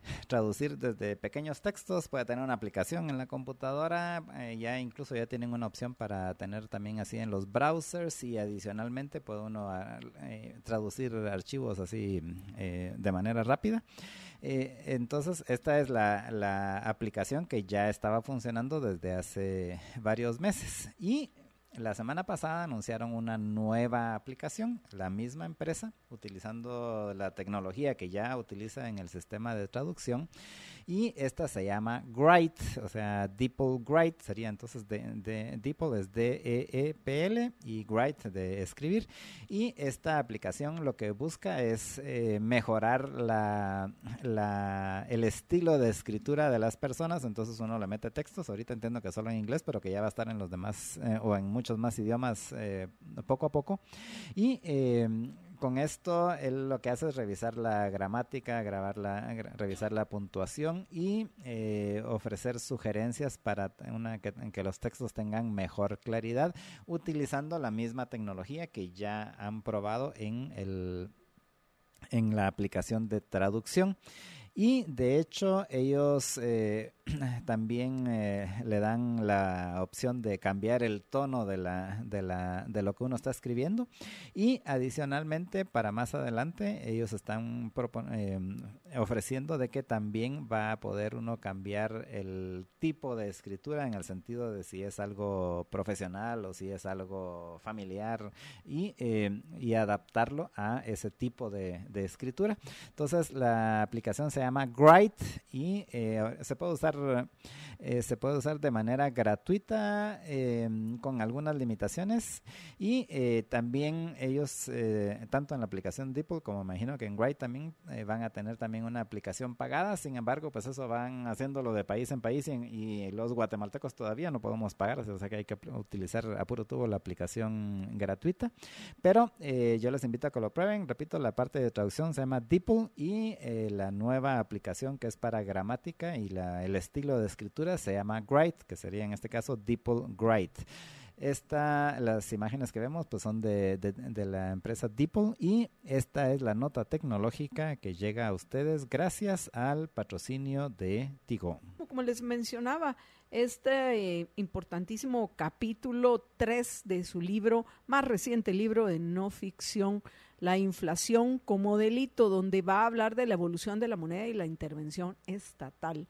(laughs) traducir desde pequeños textos, puede tener una aplicación en la computadora, eh, ya incluso ya tienen una opción para tener también así en los browsers y adicionalmente puede uno ah, eh, traducir archivos así eh, de manera rápida. entonces esta es la, la aplicación que ya estaba funcionando desde hace varios meses y la semana pasada anunciaron una nueva aplicación, la misma empresa, utilizando la tecnología que ya utiliza en el sistema de traducción. Y esta se llama Grite, o sea, DeepL Grite sería entonces de, de es D-E-E-P-L y Grite de escribir. Y esta aplicación lo que busca es eh, mejorar la, la, el estilo de escritura de las personas. Entonces uno le mete textos, ahorita entiendo que solo en inglés, pero que ya va a estar en los demás eh, o en muchos más idiomas eh, poco a poco. Y eh, con esto él lo que hace es revisar la gramática, grabar la, revisar la puntuación y eh, ofrecer sugerencias para que, los textos tengan mejor claridad utilizando la misma tecnología que ya han probado en, el, en la aplicación de traducción. Y de hecho ellos (clears throat) también eh, le dan la opción de cambiar el tono de, la, de, la, de lo que uno está escribiendo. Y adicionalmente, para más adelante, ellos están eh, ofreciendo de que también va a poder uno cambiar el tipo de escritura en el sentido de si es algo profesional o si es algo familiar y, y adaptarlo a ese tipo de, de escritura. Entonces, la aplicación se llama Write y eh, se puede usar eh, se puede usar de manera gratuita em, con algunas limitaciones. Y eh, también ellos tanto en la aplicación DeepL como imagino que en Write también van a tener también una aplicación pagada. Sin embargo pues eso van haciéndolo de país en país y, los guatemaltecos todavía no podemos pagar. O sea que hay que utilizar a puro tubo la aplicación gratuita. Pero yo les invito a que lo prueben. Repito la parte de traducción se llama DeepL y la nueva aplicación que es para gramática y la, el estilo de escritura se llama Grite, que sería en este caso DeepL Grite. Esta, las imágenes que vemos pues son de, de, la empresa DeepL y esta es la nota tecnológica que llega a ustedes gracias al patrocinio de Tigo. Como les mencionaba, este eh, importantísimo capítulo 3 de su libro, más reciente libro de no ficción, La inflación como delito, donde va a hablar de la evolución de la moneda y la intervención estatal.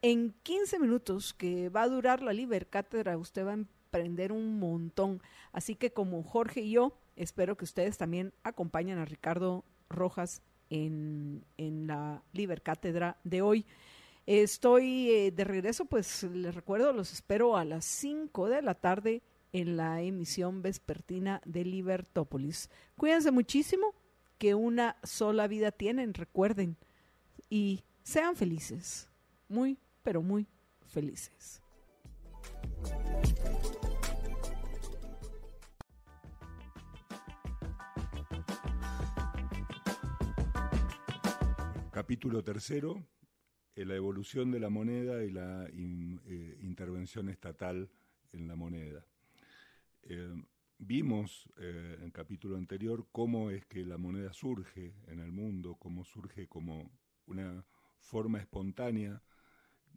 En 15 minutos que va a durar la Liber Cátedra, usted va a aprender un montón. Así que como Jorge y yo, espero que ustedes también acompañen a Ricardo Rojas en, en la Liber Cátedra de hoy. Estoy eh, de regreso, pues les recuerdo, los espero a las 5 de la tarde en la emisión vespertina de Libertópolis. Cuídense muchísimo, que una sola vida tienen, recuerden, y sean felices, muy, pero muy felices. Capítulo tercero, la evolución de la moneda y la eh, intervención estatal en la moneda. Eh, vimos eh, en el capítulo anterior cómo es que la moneda surge en el mundo, cómo surge como una forma espontánea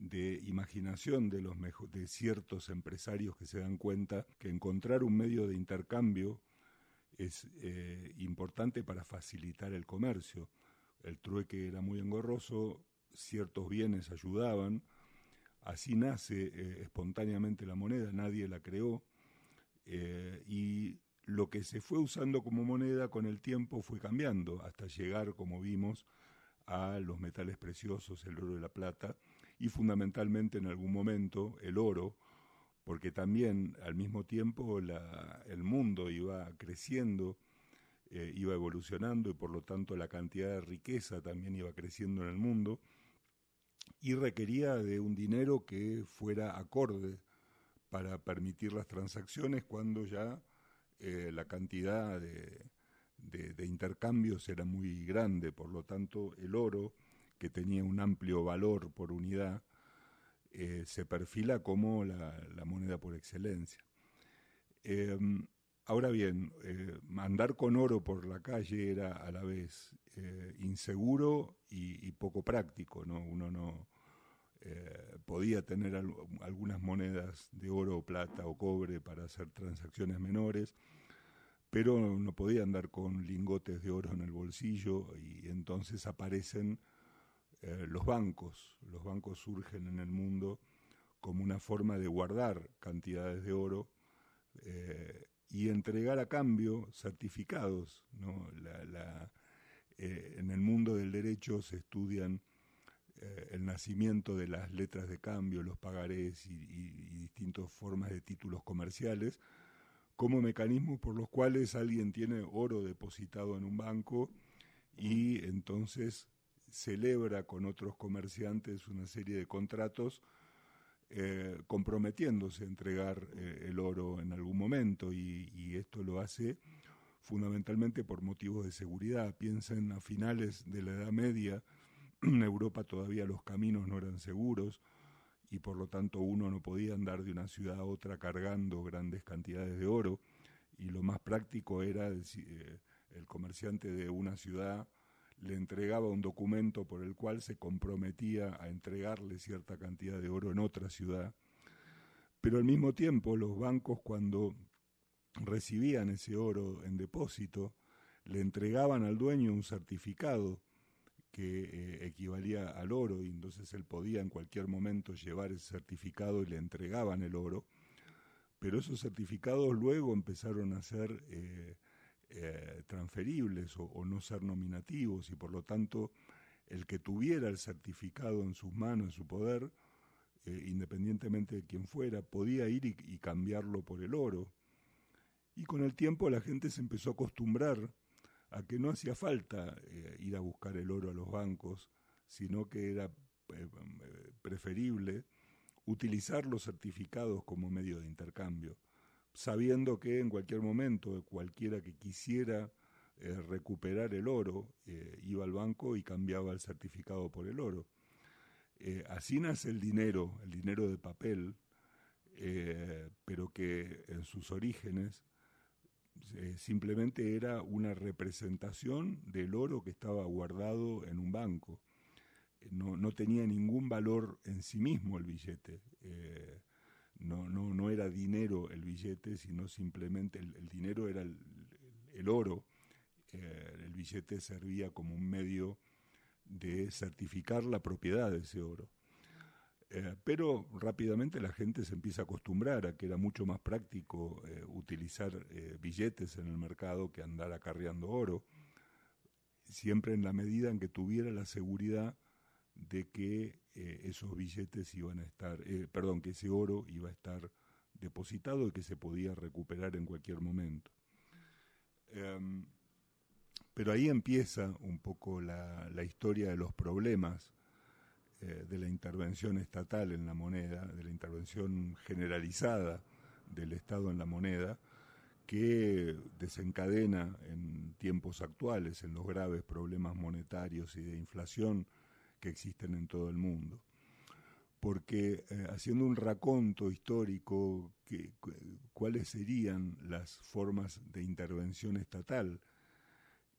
de imaginación de, los de ciertos empresarios que se dan cuenta que encontrar un medio de intercambio es importante para facilitar el comercio. El trueque era muy engorroso, ciertos bienes ayudaban, así nace eh, espontáneamente la moneda, nadie la creó, eh, y lo que se fue usando como moneda con el tiempo fue cambiando, hasta llegar, como vimos, a los metales preciosos, el oro y la plata, y fundamentalmente en algún momento el oro, porque también al mismo tiempo el mundo iba creciendo, eh, iba evolucionando y por lo tanto la cantidad de riqueza también iba creciendo en el mundo, y requería de un dinero que fuera acorde para permitir las transacciones cuando ya eh, la cantidad de, intercambios era muy grande, por lo tanto el oro, que tenía un amplio valor por unidad, eh, se perfila como la, moneda por excelencia. Em, ahora bien, eh, andar con oro por la calle era a la vez inseguro y, poco práctico, ¿no? Uno no, eh, podía tener algunas monedas de oro plata o cobre para hacer transacciones menores, pero no podía andar con lingotes de oro en el bolsillo y entonces aparecen eh, los bancos. Los bancos surgen en el mundo como una forma de guardar cantidades de oro eh, y entregar a cambio certificados. en el mundo del derecho se estudian eh, el nacimiento de las letras de cambio, los pagarés y, distintas formas de títulos comerciales, como mecanismos por los cuales alguien tiene oro depositado en un banco y entonces celebra con otros comerciantes una serie de contratos eh, comprometiéndose a entregar eh, el oro en algún momento y, esto lo hace fundamentalmente por motivos de seguridad. Piensen a finales de la Edad Media, en Europa todavía los caminos no eran seguros y por lo tanto uno no podía andar de una ciudad a otra cargando grandes cantidades de oro y lo más práctico era eh, el comerciante de una ciudad le entregaba un documento por el cual se comprometía a entregarle cierta cantidad de oro en otra ciudad. Pero al mismo tiempo los bancos cuando recibían ese oro en depósito, le entregaban al dueño un certificado que eh, equivalía al oro y entonces él podía en cualquier momento llevar ese certificado y le entregaban el oro, pero esos certificados luego empezaron a ser eh, eh, transferibles o, no ser nominativos y por lo tanto el que tuviera el certificado en sus manos, en su poder, independientemente de quién fuera, podía ir y cambiarlo por el oro. Y con el tiempo la gente se empezó a acostumbrar a que no hacía falta eh, ir a buscar el oro a los bancos, sino que era eh, preferible utilizar los certificados como medio de intercambio, sabiendo que en cualquier momento cualquiera que quisiera eh, recuperar el oro iba al banco y cambiaba el certificado por el oro. así nace el dinero, el dinero de papel, pero que en sus orígenes eh, simplemente era una representación del oro que estaba guardado en un banco. Eh, no, no tenía ningún valor en sí mismo el billete. Eh, no, no, no era dinero el billete, sino simplemente el, dinero era el, oro. el billete servía como un medio de certificar la propiedad de ese oro. Eh, pero rápidamente la gente se empieza a acostumbrar a que era mucho más práctico eh, utilizar eh, billetes en el mercado que andar acarreando oro, siempre en la medida en que tuviera la seguridad de que esos billetes iban a estar, perdón, que ese oro iba a estar depositado y que se podía recuperar en cualquier momento. Em, pero ahí empieza un poco la, la historia de los problemas eh, de la intervención estatal en la moneda, de la intervención generalizada del Estado en la moneda, que desencadena en tiempos actuales en los graves problemas monetarios y de inflación que existen en todo el mundo. Porque eh, haciendo un raconto histórico, ¿cuáles serían las formas de intervención estatal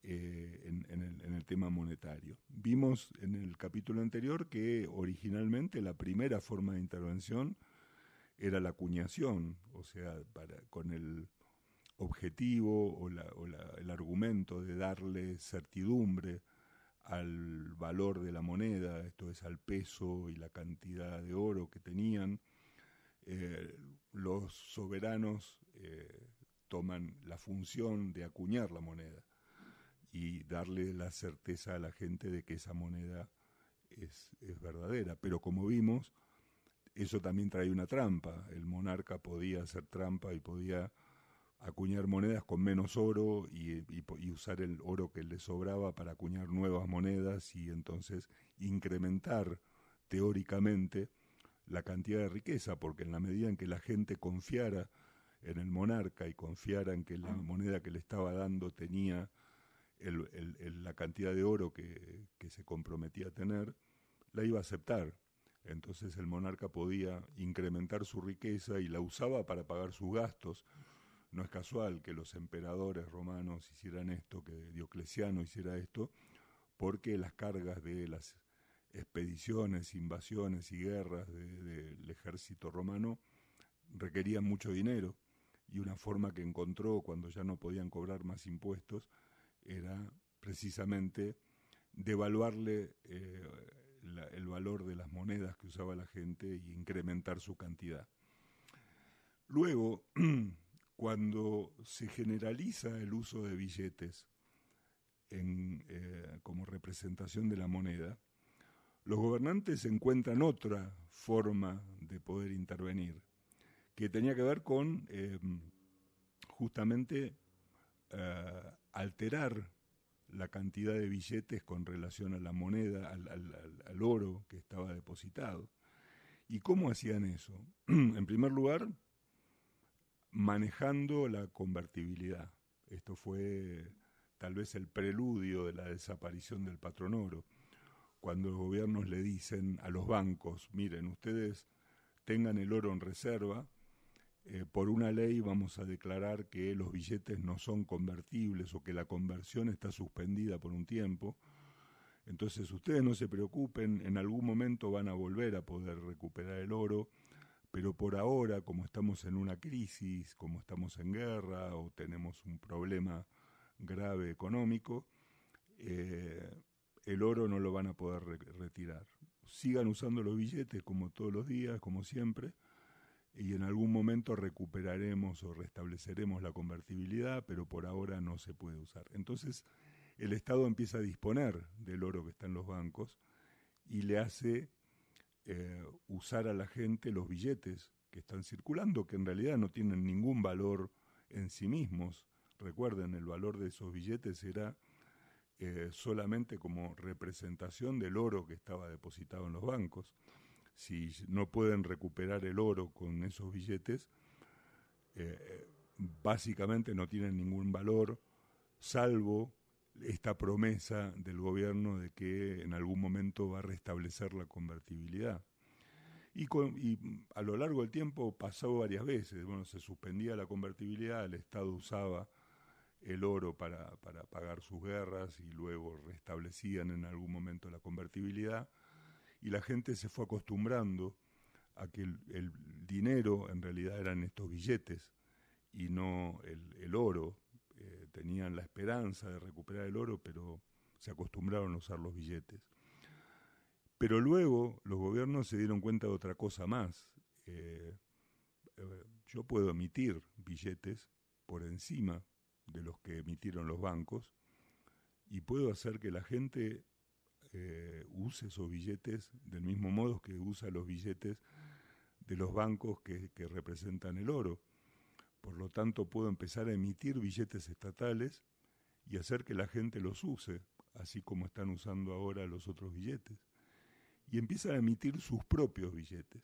eh, en, el, tema monetario. Vimos en el capítulo anterior que originalmente la primera forma de intervención era la acuñación, o sea, con el objetivo o, el argumento de darle certidumbre al valor de la moneda, esto es al peso y la cantidad de oro que tenían, eh, los soberanos eh, toman la función de acuñar la moneda y darle la certeza a la gente de que esa moneda es, verdadera. Pero como vimos, eso también trae una trampa. El monarca podía hacer trampa y podía acuñar monedas con menos oro y, usar el oro que le sobraba para acuñar nuevas monedas y entonces incrementar teóricamente la cantidad de riqueza, porque en la medida en que la gente confiara en el monarca y confiara en que la moneda que le estaba dando tenía la cantidad de oro que, se comprometía a tener, la iba a aceptar. Entonces el monarca podía incrementar su riqueza y la usaba para pagar sus gastos. No es casual que los emperadores romanos hicieran esto, que Diocleciano hiciera esto, porque las cargas de las expediciones, invasiones y guerras del ejército romano requerían mucho dinero y una forma que encontró cuando ya no podían cobrar más impuestos era precisamente devaluarle eh, el valor de las monedas que usaba la gente y incrementar su cantidad. Luego, (clears throat) cuando se generaliza el uso de billetes eh, como representación de la moneda, los gobernantes encuentran otra forma de poder intervenir, que tenía que ver con eh, justamente alterar la cantidad de billetes con relación a la moneda, al, oro que estaba depositado. ¿Y cómo hacían eso? (clears throat) en primer lugar, manejando la convertibilidad. Esto fue tal vez el preludio de la desaparición del patrón oro, cuando los gobiernos le dicen a los bancos, miren, ustedes tengan el oro en reserva, eh, por una ley vamos a declarar que los billetes no son convertibles o que la conversión está suspendida por un tiempo, Entonces ustedes no se preocupen, en algún momento van a volver a poder recuperar el oro, pero por ahora, como estamos en una crisis, como estamos en guerra o tenemos un problema grave económico, eh, el oro no lo van a poder retirar. Sigan usando los billetes como todos los días, como siempre, y en algún momento recuperaremos o restableceremos la convertibilidad, pero por ahora no se puede usar. Entonces, el Estado empieza a disponer del oro que está en los bancos y le hace eh, usar a la gente los billetes que están circulando, que en realidad no tienen ningún valor en sí mismos. Recuerden, el valor de esos billetes era eh, solamente como representación del oro que estaba depositado en los bancos. Si no pueden recuperar el oro con esos billetes, eh, básicamente no tienen ningún valor, salvo esta promesa del gobierno de que en algún momento va a restablecer la convertibilidad. Y, y, a lo largo del tiempo pasó varias veces. Bueno, se suspendía la convertibilidad, el Estado usaba el oro para, para pagar sus guerras y luego restablecían en algún momento la convertibilidad y la gente se fue acostumbrando a que el, dinero en realidad eran estos billetes y no el, oro. Tenían la esperanza de recuperar el oro, pero se acostumbraron a usar los billetes. Pero luego los gobiernos se dieron cuenta de otra cosa más. Eh, eh, yo puedo emitir billetes por encima de los que emitieron los bancos y puedo hacer que la gente eh, use esos billetes del mismo modo que usa los billetes de los bancos que representan el oro. Por lo tanto, puedo empezar a emitir billetes estatales y hacer que la gente los use, así como están usando ahora los otros billetes. Y empiezan a emitir sus propios billetes.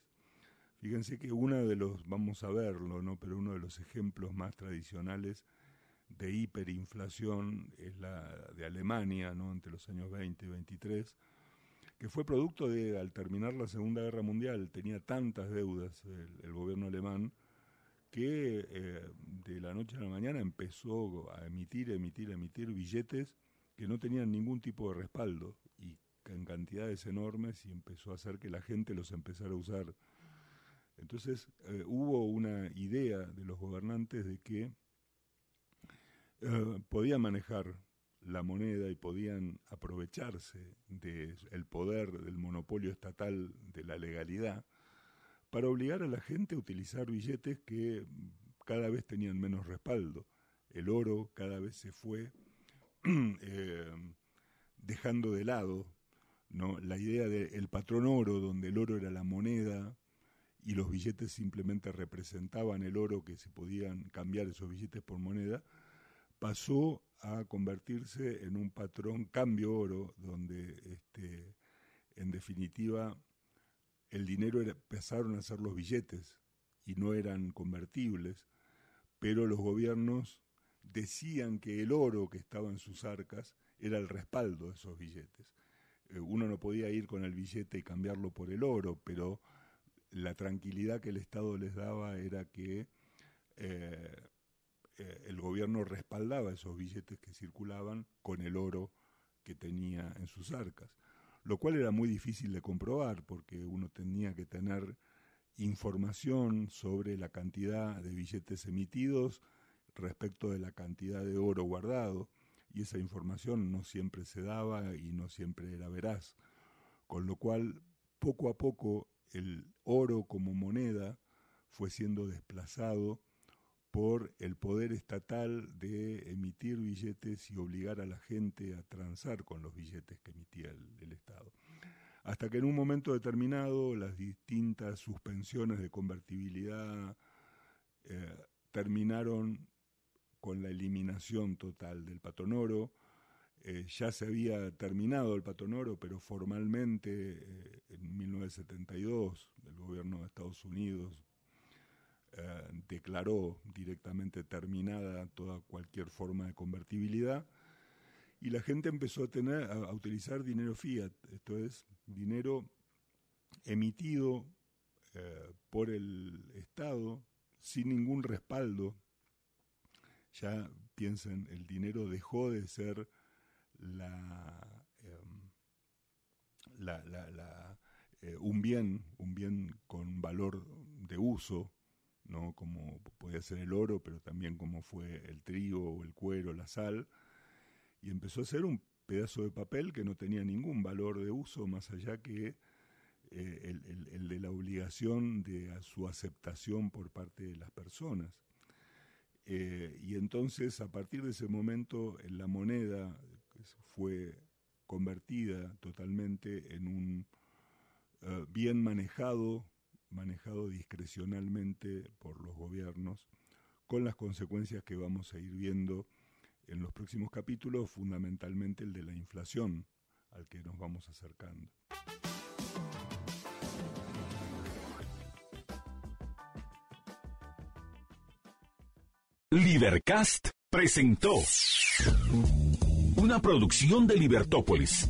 Fíjense que uno de los, vamos a verlo, ¿no? pero uno de los ejemplos más tradicionales de hiperinflación es la de Alemania, ¿no? entre los años 20 y 23, que fue producto de, al terminar la Segunda Guerra Mundial, tenía tantas deudas el, gobierno alemán, que eh, de la noche a la mañana empezó a emitir, emitir, emitir billetes que no tenían ningún tipo de respaldo y en cantidades enormes y empezó a hacer que la gente los empezara a usar. Entonces eh, hubo una idea de los gobernantes de que eh, podían manejar la moneda y podían aprovecharse del poder del monopolio estatal de la legalidad para obligar a la gente a utilizar billetes que cada vez tenían menos respaldo. El oro cada vez se fue (clears throat) eh, dejando de lado la idea del patrón oro, donde el oro era la moneda y los billetes simplemente representaban el oro que se podían cambiar esos billetes por moneda, pasó a convertirse en un patrón cambio oro, donde este, en definitiva el dinero empezaron a ser los billetes y no eran convertibles, pero los gobiernos decían que el oro que estaba en sus arcas era el respaldo de esos billetes. Eh, uno no podía ir con el billete y cambiarlo por el oro, pero la tranquilidad que el Estado les daba era que eh, eh, el gobierno respaldaba esos billetes que circulaban con el oro que tenía en sus arcas, lo cual era muy difícil de comprobar porque uno tenía que tener información sobre la cantidad de billetes emitidos respecto de la cantidad de oro guardado y esa información no siempre se daba y no siempre era veraz, con lo cual poco a poco el oro como moneda fue siendo desplazado por el poder estatal de emitir billetes y obligar a la gente a transar con los billetes que emitía el, Estado. Hasta que en un momento determinado las distintas suspensiones de convertibilidad eh, terminaron con la eliminación total del patonoro. Eh, ya se había terminado el patonoro, pero formalmente eh, en 1972 el gobierno de Estados Unidos eh, declaró directamente terminada toda cualquier forma de convertibilidad y la gente empezó a tener a, utilizar dinero fiat, esto es dinero emitido eh, por el Estado sin ningún respaldo. Ya piensen, el dinero dejó de ser la, em, eh, un bien, un bien con valor de uso, ¿no? como podía ser el oro, pero también como fue el trigo, el cuero, la sal, y empezó a ser un pedazo de papel que no tenía ningún valor de uso más allá que eh, el, de la obligación de su aceptación por parte de las personas. Eh, y entonces, a partir de ese momento, la moneda fue convertida totalmente en un eh, bien manejado, manejado discrecionalmente por los gobiernos, con las consecuencias que vamos a ir viendo en los próximos capítulos, fundamentalmente el de la inflación al que nos vamos acercando. Libercast presentó una producción de Libertópolis.